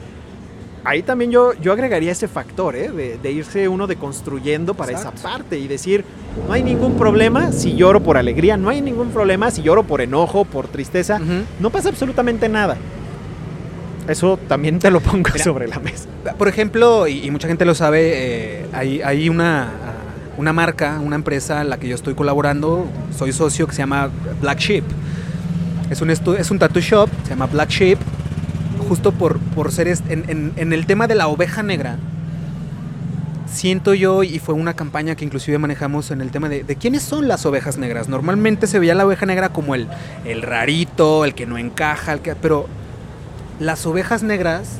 Ahí también yo, yo agregaría ese factor, ¿eh? de, irse uno deconstruyendo para esa parte y decir, no hay ningún problema si lloro por alegría, no hay ningún problema si lloro por enojo, por tristeza, no pasa absolutamente nada. Eso también te lo pongo sobre la mesa. Por ejemplo, y, mucha gente lo sabe, eh, hay, una, una marca, una empresa en la que yo estoy colaborando, soy socio que se llama Black Sheep. Es un, es un tattoo shop, se llama Black Sheep, justo por, por ser en, en el tema de la oveja negra siento yo, y fue una campaña que inclusive manejamos en el tema de, quiénes son las ovejas negras. Normalmente se veía la oveja negra como el, el rarito, el que no encaja, el que, pero las ovejas negras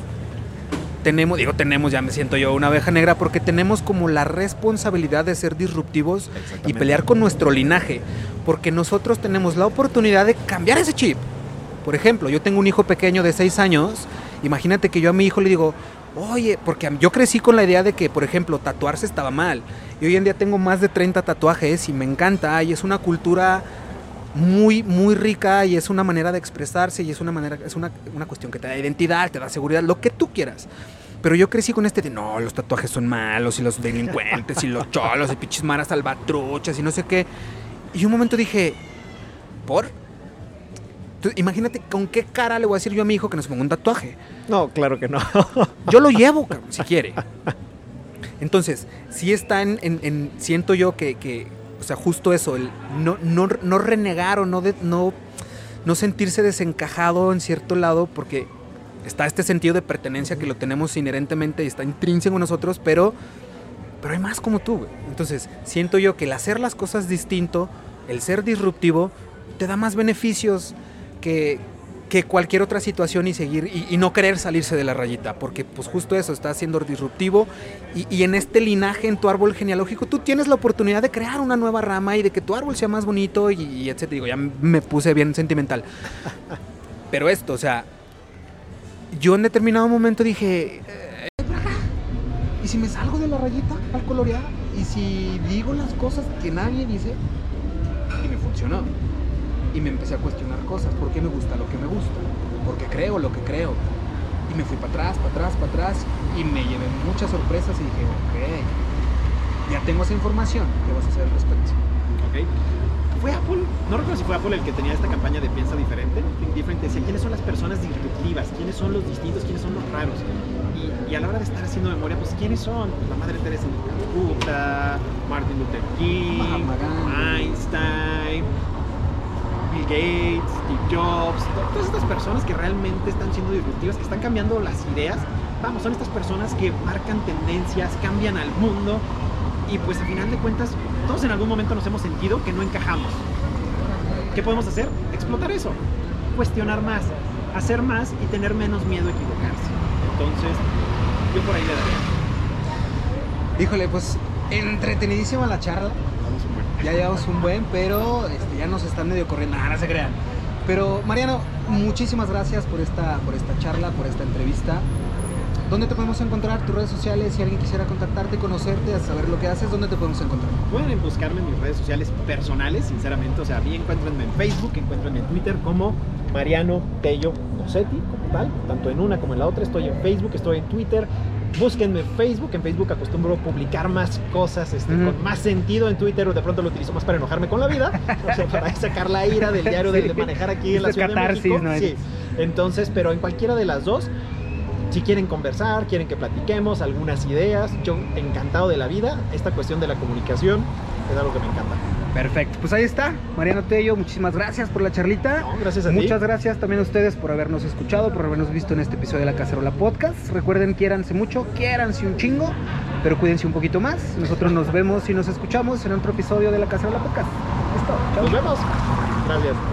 tenemos, digo tenemos, ya me siento yo una oveja negra, porque tenemos como la responsabilidad de ser disruptivos y pelear con nuestro linaje, porque nosotros tenemos la oportunidad de cambiar ese chip. Por ejemplo, yo tengo un hijo pequeño de 6 años, imagínate que yo a mi hijo le digo, Oye, porque yo crecí con la idea de que, por ejemplo, tatuarse estaba mal. Y hoy en día tengo más de 30 tatuajes y me encanta. Y es una cultura muy, muy rica y es una manera de expresarse y es una manera, es una, una cuestión que te da identidad, te da seguridad, lo que tú quieras. Pero yo crecí con este de no, los tatuajes son malos y los delincuentes y los cholos y pinches maras salvatruchas y no sé qué. Y un momento dije, ¿por? Imagínate con qué cara le voy a decir yo a mi hijo que nos ponga un tatuaje. No, claro que no. Yo lo llevo, cabrón, si quiere. Entonces, sí está en, en- en- siento yo que, que, o sea, justo eso, el no, no, no renegar o no, de- no, no sentirse desencajado en cierto lado, porque está este sentido de pertenencia que lo tenemos inherentemente y está intrínseco en nosotros, pero, pero hay más como tú, güey. Entonces, siento yo que el hacer las cosas distinto, el ser disruptivo, te da más beneficios que, que cualquier otra situación y seguir y, y no querer salirse de la rayita, porque pues justo eso, estás siendo disruptivo y, y en este linaje, en tu árbol genealógico, tú tienes la oportunidad de crear una nueva rama y de que tu árbol sea más bonito y, y etcétera. Digo, ya me puse bien sentimental. Pero esto, o sea, yo en determinado momento dije, eh, ¿y si me salgo de la rayita al colorear? ¿Y si digo las cosas que nadie dice? Y me funcionó. Y me empecé a cuestionar cosas. ¿Por qué me gusta lo que me gusta? ¿Por qué creo lo que creo? Y me fui para atrás, para atrás, para atrás. Y me llevé muchas sorpresas y dije, ok, ya tengo esa información. ¿Qué vas a hacer al respecto? Ok. Fue Apple, no recuerdo si fue Apple el que tenía esta campaña de Piensa Diferente, Think Different, decía quiénes son las personas disruptivas, quiénes son los distintos, quiénes son los raros. Y, y a la hora de estar haciendo memoria, pues quiénes son, pues la Madre Teresa de Calcuta, Martin Luther King. Einstein, Bill Gates, Steve Jobs, to- todas estas personas que realmente están siendo disruptivas, que están cambiando las ideas, vamos, son estas personas que marcan tendencias, cambian al mundo y pues a final de cuentas todos en algún momento nos hemos sentido que no encajamos. ¿Qué podemos hacer? Explotar eso, cuestionar más, hacer más y tener menos miedo a equivocarse. Entonces, yo por ahí le daría. Híjole, pues entretenidísima la charla. Ya llevamos un buen, pero este, ya nos están medio corriendo. Nada, no se crean. Pero Mariano, muchísimas gracias por esta, por esta charla, por esta entrevista. ¿Dónde te podemos encontrar? Tus redes sociales, si alguien quisiera contactarte, conocerte, saber lo que haces, ¿dónde te podemos encontrar? Pueden buscarme en mis redes sociales personales, sinceramente. O sea, a mí en Facebook, encuéntrenme en Twitter como Mariano Tello Nocetti, como tal. Tanto en una como en la otra. Estoy en Facebook, estoy en Twitter. Búsquenme en Facebook. En Facebook acostumbro publicar más cosas este, con más sentido. En Twitter de pronto lo utilizo más para enojarme con la vida. O sea, para sacar la ira del diario de, Sí. de manejar aquí en la Ciudad catarsis, de México. ¿no? Sí. Entonces, pero en cualquiera de las dos, si quieren conversar, quieren que platiquemos algunas ideas, yo encantado de la vida. Esta cuestión de la comunicación es algo que me encanta. Perfecto, pues ahí está. Mariano Tello, muchísimas gracias por la charlita. No, gracias a ti. Muchas gracias también a ustedes por habernos escuchado, por habernos visto en este episodio de La Cacerola Podcast. Recuerden, quiéranse mucho, quiéranse un chingo, pero cuídense un poquito más. Nosotros nos vemos y nos escuchamos en otro episodio de La Cacerola Podcast. Listo, chao. Nos vemos. Gracias.